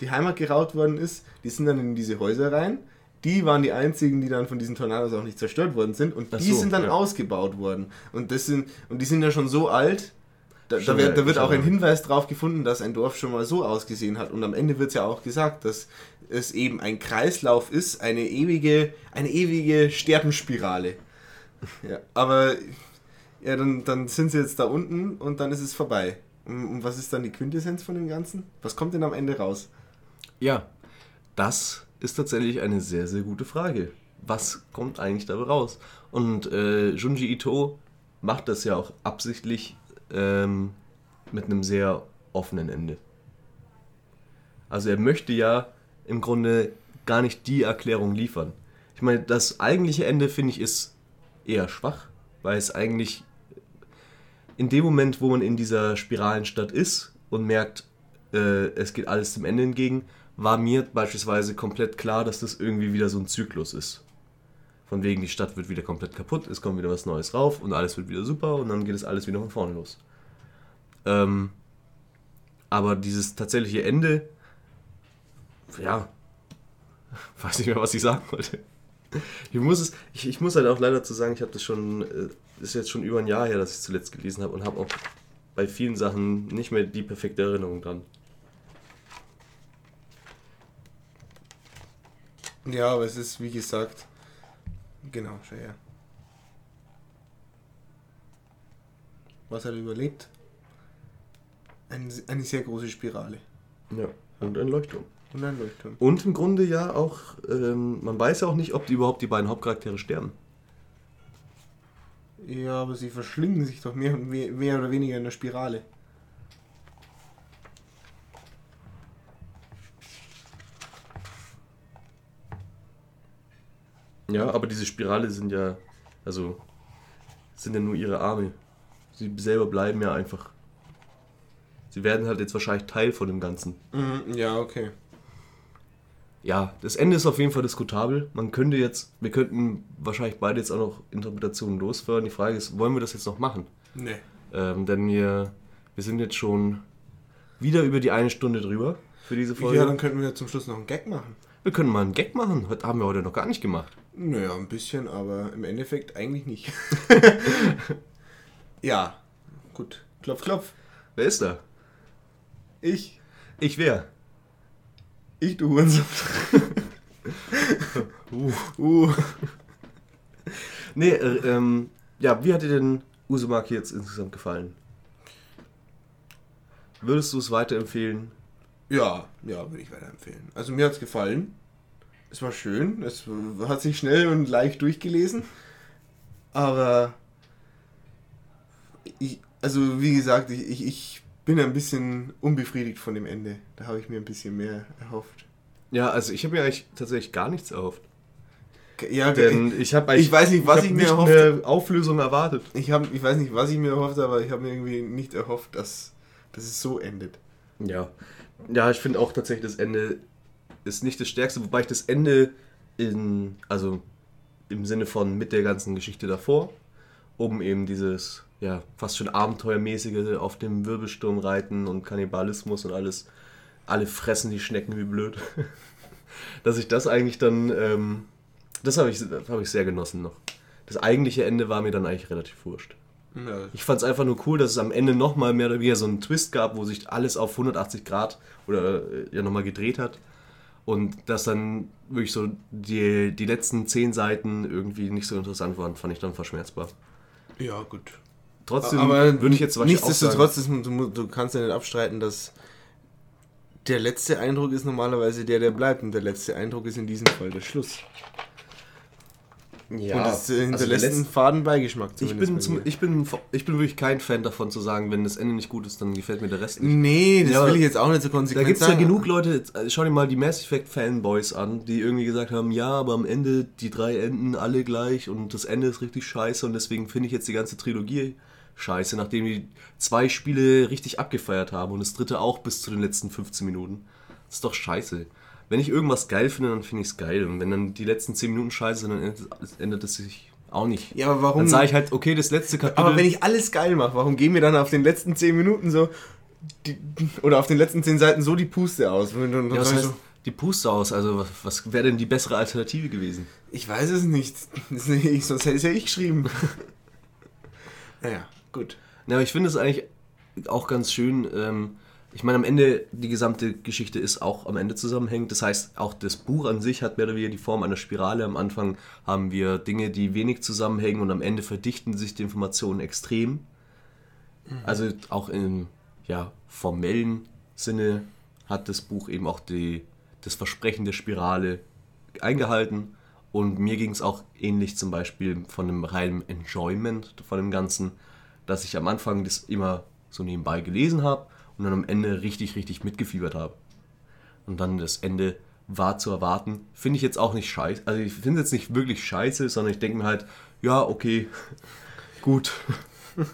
B: die Heimat geraubt worden ist, die sind dann in diese Häuser rein. Die waren die einzigen, die dann von diesen Tornados auch nicht zerstört worden sind. Und
A: Ach
B: die
A: so,
B: sind dann
A: ja.
B: ausgebaut worden. Und das sind, und die sind ja schon so alt, da, da wird, da wird auch ein. Hinweis drauf gefunden, dass ein Dorf schon mal so ausgesehen hat. Und am Ende wird es ja auch gesagt, dass es eben ein Kreislauf ist, eine ewige, eine ewige Sterbenspirale. Ja, aber ja, dann, dann sind sie jetzt da unten und dann ist es vorbei. Und, und was ist dann die Quintessenz von dem Ganzen? Was kommt denn am Ende raus?
A: ja, das ist tatsächlich eine sehr, sehr gute Frage. Was kommt eigentlich dabei raus? Und äh, Junji Ito macht das ja auch absichtlich ähm, mit einem sehr offenen Ende. Also er möchte ja im Grunde gar nicht die Erklärung liefern. Ich meine, das eigentliche Ende, finde ich, ist eher schwach, weil es eigentlich in dem Moment, wo man in dieser Spiralenstadt ist und merkt, äh, es geht alles dem Ende entgegen, war mir beispielsweise komplett klar, dass das irgendwie wieder so ein Zyklus ist. Von wegen, die Stadt wird wieder komplett kaputt, es kommt wieder was Neues rauf und alles wird wieder super und dann geht es alles wieder von vorne los. Ähm, aber dieses tatsächliche Ende, ja, weiß nicht mehr, was ich sagen wollte. Ich muss es, ich, ich muss halt auch leider zu sagen, ich habe das schon, äh, ist jetzt schon über ein Jahr her, dass ich zuletzt gelesen habe und habe auch bei vielen Sachen nicht mehr die perfekte Erinnerung dran.
B: Ja, aber es ist, wie gesagt, genau, schau her. Was hat er überlebt? Ein, eine sehr große Spirale.
A: Ja. Und ein Leuchtturm.
B: Und ein Leuchtturm.
A: Und im Grunde ja auch, ähm, man weiß ja auch nicht, ob die überhaupt die beiden Hauptcharaktere sterben.
B: Ja, aber sie verschlingen sich doch mehr, mehr, mehr oder weniger in der Spirale.
A: Ja, aber diese Spirale sind ja, also, sind ja nur ihre Arme. Sie selber bleiben ja einfach Sie werden halt jetzt wahrscheinlich Teil von dem Ganzen.
B: Mhm, ja, okay.
A: Ja, das Ende ist auf jeden Fall diskutabel. Man könnte jetzt, wir könnten wahrscheinlich beide jetzt auch noch Interpretationen losfördern. Die Frage ist, wollen wir das jetzt noch machen?
B: Nee.
A: Ähm, denn wir, wir sind jetzt schon wieder über die eine Stunde drüber für diese Folge.
B: Ja, dann könnten wir zum Schluss noch einen Gag machen.
A: wir können mal einen Gag machen. Das haben wir heute noch gar nicht gemacht.
B: Naja, ein bisschen, aber im Endeffekt eigentlich nicht. ja, gut. Klopf, klopf.
A: Wer ist da?
B: Ich.
A: Ich wer?
B: Ich, du Hurensohn.
A: Uh.
B: Uh.
A: Nee, äh, ähm, ja, wie hat dir denn Usumaki jetzt insgesamt gefallen? Würdest du es weiterempfehlen?
B: Ja, ja, würde ich weiterempfehlen. Also mir hat es gefallen. Es war schön. Es hat sich schnell und leicht durchgelesen. Aber ich, also wie gesagt, ich, ich, ich bin ein bisschen unbefriedigt von dem Ende. Da habe ich mir ein bisschen mehr erhofft.
A: Ja, also ich habe mir eigentlich tatsächlich gar nichts erhofft.
B: Ja,
A: Denn ich habe
B: Ich weiß nicht, was
A: hab
B: ich mir
A: nicht
B: erhofft
A: eine Auflösung erwartet.
B: ich, hab, ich weiß nicht, was ich mir erhofft, aber ich habe mir irgendwie nicht erhofft, dass, dass es so endet.
A: Ja. Ja, ich finde auch tatsächlich, das Ende ist nicht das Stärkste, wobei ich das Ende in, also im Sinne von mit der ganzen Geschichte davor, um eben dieses, ja, fast schon abenteuermäßige auf dem Wirbelsturm reiten und Kannibalismus und alles, alle fressen die Schnecken wie blöd. Dass ich das eigentlich dann, ähm, das habe ich, hab ich sehr genossen noch. Das eigentliche Ende war mir dann eigentlich relativ wurscht.
B: Ja,
A: Ich fand es einfach nur cool, dass es am Ende nochmal mehr oder weniger so einen Twist gab, wo sich alles auf 180 Grad oder äh, ja nochmal gedreht hat. Und dass dann wirklich so die, die letzten zehn Seiten irgendwie nicht so interessant waren, fand ich dann verschmerzbar.
B: ja gut.
A: Trotzdem
B: aber
A: würde ich jetzt sagen,
B: nichtsdestotrotz, ist, du, du kannst ja nicht abstreiten, dass der letzte Eindruck ist normalerweise der, der bleibt. Und der letzte Eindruck ist in diesem Fall der Schluss.
A: Ja,
B: und das äh,
A: also
B: hinterlässt
A: der
B: einen faden Beigeschmack
A: ich bin, zum, ich, bin, ich bin wirklich kein Fan davon zu sagen, wenn das Ende nicht gut ist, dann gefällt mir der Rest nicht.
B: Nee, das
A: Ja,
B: will ich jetzt auch nicht so
A: Da
B: konsequent
A: gibt es ja genug Leute, äh, schau dir mal die Mass Effect Fanboys an, die irgendwie gesagt haben, ja, aber am Ende die drei enden alle gleich und das Ende ist richtig scheiße und deswegen finde ich jetzt die ganze Trilogie scheiße, nachdem die zwei Spiele richtig abgefeiert haben und das dritte auch bis zu den letzten 15 Minuten. Das ist doch scheiße. Wenn ich irgendwas geil finde, dann finde ich es geil. Und wenn dann die letzten 10 Minuten scheiße sind, dann ändert es sich auch nicht.
B: Ja, aber warum?
A: Dann sage ich halt, okay, das letzte Kapitel.
B: aber wenn ich alles geil mache, warum gehen mir dann auf den letzten 10 Minuten so die, oder auf den letzten 10 Seiten so die Puste aus? Dann
A: ja, was heißt,
B: so,
A: die Puste aus, also was, was wäre denn die bessere Alternative gewesen?
B: ich weiß es nicht. Nicht ich, sonst hätte es ja ich geschrieben. naja, gut.
A: Ja, aber ich finde es eigentlich auch ganz schön. Ähm, ich meine, am Ende, die gesamte Geschichte ist auch am Ende zusammenhängend. Das heißt, auch das Buch an sich hat mehr oder weniger die Form einer Spirale. Am Anfang haben wir Dinge, die wenig zusammenhängen und am Ende verdichten sich die Informationen extrem. Also auch im ja, formellen Sinne hat das Buch eben auch die, das Versprechen der Spirale eingehalten. Und mir ging es auch ähnlich zum Beispiel von einem reinen Enjoyment von dem Ganzen, dass ich am Anfang das immer so nebenbei gelesen habe und dann am Ende richtig, richtig mitgefiebert habe. Und dann das Ende war zu erwarten. Finde ich jetzt auch nicht scheiße. Also ich finde es jetzt nicht wirklich scheiße, sondern ich denke mir halt, ja, okay, gut.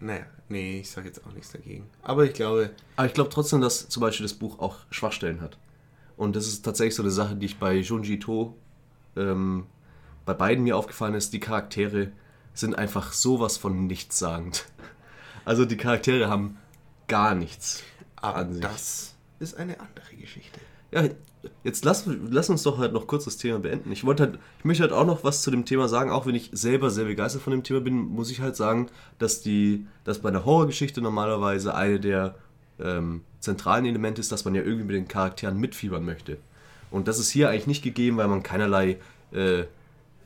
B: Naja, nee, ich sage jetzt auch nichts dagegen. Aber ich glaube,
A: Aber ich glaube trotzdem, dass zum Beispiel das Buch auch Schwachstellen hat. Und das ist tatsächlich so eine Sache, die ich bei Junji Ito ähm, bei beiden mir aufgefallen ist. Die Charaktere sind einfach sowas von nichtssagend. Also die Charaktere haben gar nichts
B: aber
A: an sich.
B: das ist eine andere Geschichte.
A: Ja, jetzt lass, lass uns doch halt noch kurz das Thema beenden. Ich wollte halt, ich möchte halt auch noch was zu dem Thema sagen, auch wenn ich selber sehr begeistert von dem Thema bin, muss ich halt sagen, dass die, dass bei einer Horrorgeschichte normalerweise eine der ähm, zentralen Elemente ist, dass man ja irgendwie mit den Charakteren mitfiebern möchte. Und das ist hier eigentlich nicht gegeben, weil man keinerlei äh,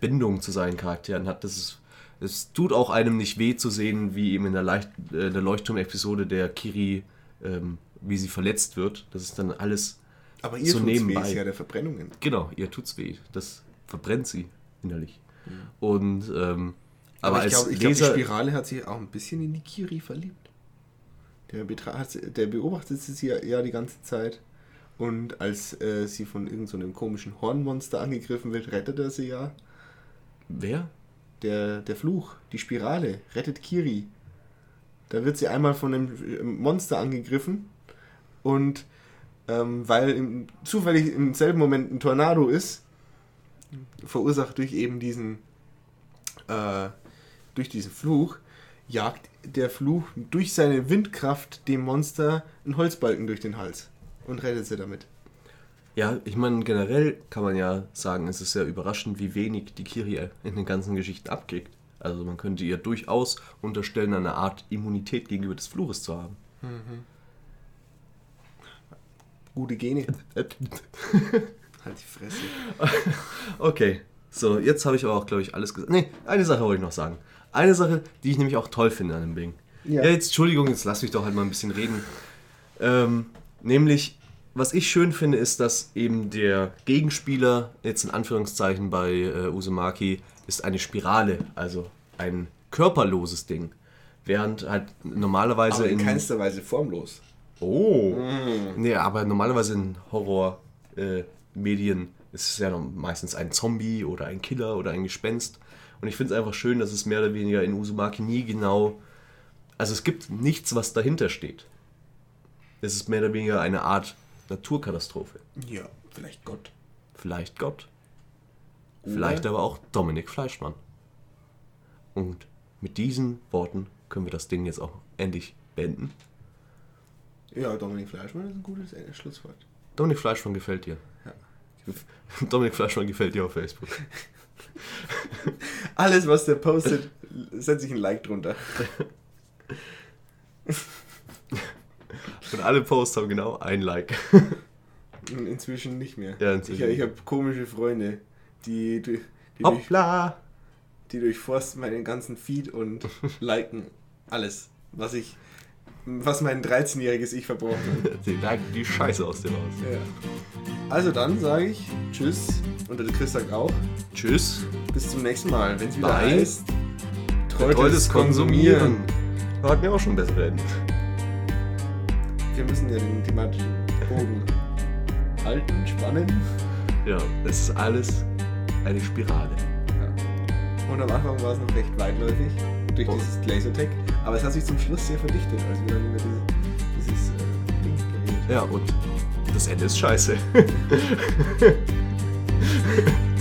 A: Bindung zu seinen Charakteren hat. Das ist, es tut auch einem nicht weh zu sehen, wie eben in der, Leicht, äh, der Leuchtturm-Episode der Kiri, ähm, wie sie verletzt wird. Das ist dann alles
B: Aber ihr
A: So
B: so
A: nebenbei.
B: nebenbei. ja der Verbrennungen.
A: Genau, ihr tut's weh. Das verbrennt sie innerlich. Und ähm, aber,
B: Aber, ich glaube, glaub, die Spirale hat sich auch ein bisschen in die Kiri verliebt. Der, der beobachtet sie ja, ja die ganze Zeit. Und als äh, sie von irgendeinem so komischen Hornmonster angegriffen wird, rettet er sie ja.
A: wer?
B: Der, der Fluch, die Spirale, rettet Kiri. Da wird sie einmal von einem Monster angegriffen und ähm, weil im, zufällig im selben Moment ein Tornado ist, verursacht durch eben diesen äh, durch diesen Fluch, jagt der Fluch durch seine Windkraft dem Monster einen Holzbalken durch den Hals und rettet sie damit.
A: Ja, ich meine, generell kann man ja sagen, es ist ja überraschend, wie wenig die Kiri in den ganzen Geschichten abkriegt. Also man könnte ihr durchaus unterstellen, eine Art Immunität gegenüber des Fluches zu haben.
B: Gute Gene. halt die Fresse.
A: Okay, so, jetzt habe ich aber auch, glaube ich, alles gesagt. Nee, eine Sache wollte ich noch sagen. Eine Sache, die ich nämlich auch toll finde an dem Ding.
B: Ja.
A: Ja, jetzt, Entschuldigung, jetzt lass mich doch halt mal ein bisschen reden. Ähm, nämlich, was ich schön finde, ist, dass eben der Gegenspieler, jetzt in Anführungszeichen bei äh, Uzumaki, ist eine Spirale, also ein körperloses Ding. Während halt normalerweise
B: Aber in
A: in.
B: keinster Weise formlos.
A: Oh. Nee, aber normalerweise in Horror-Medien äh, ist es ja noch meistens ein Zombie oder ein Killer oder ein Gespenst. Und ich finde es einfach schön, dass es mehr oder weniger in Uzumaki nie genau. Also es gibt nichts, was dahinter steht. Es ist mehr oder weniger eine Art Naturkatastrophe.
B: Ja, vielleicht Gott.
A: Vielleicht Gott. Vielleicht aber auch Dominik Fleischmann. Und mit diesen Worten können wir das Ding jetzt auch endlich beenden.
B: Ja, Dominik Fleischmann ist ein gutes Schlusswort.
A: Dominik Fleischmann gefällt dir.
B: Ja.
A: Dominik Fleischmann gefällt dir auf Facebook.
B: Alles, was der postet, setze ich ein Like drunter.
A: Und alle Posts haben genau ein Like.
B: In- Inzwischen nicht mehr.
A: Ja, inzwischen.
B: Ich, ich habe komische Freunde, die, die, die, durch, die durchforsten meinen ganzen Feed und liken alles, was ich, was mein 13-jähriges Ich verbraucht hat.
A: Sie lagen die Scheiße aus dem Haus.
B: Ja. Also dann sage ich Tschüss und der Chris sagt auch
A: Tschüss.
B: bis zum nächsten Mal, wenn es wieder heißt
A: Betreutes Konsumieren. Wir hatten ja auch schon bessere Enden.
B: Wir müssen ja den thematischen Bogen halten, spannen.
A: Ja, es ist alles eine Spirale.
B: Ja. Und am Anfang war es noch recht weitläufig durch
A: Oh.
B: dieses Lasertech, aber es hat sich zum Schluss sehr verdichtet, als wir dann über diese, dieses äh, Ding geredet haben.
A: Ja, und das Ende ist scheiße.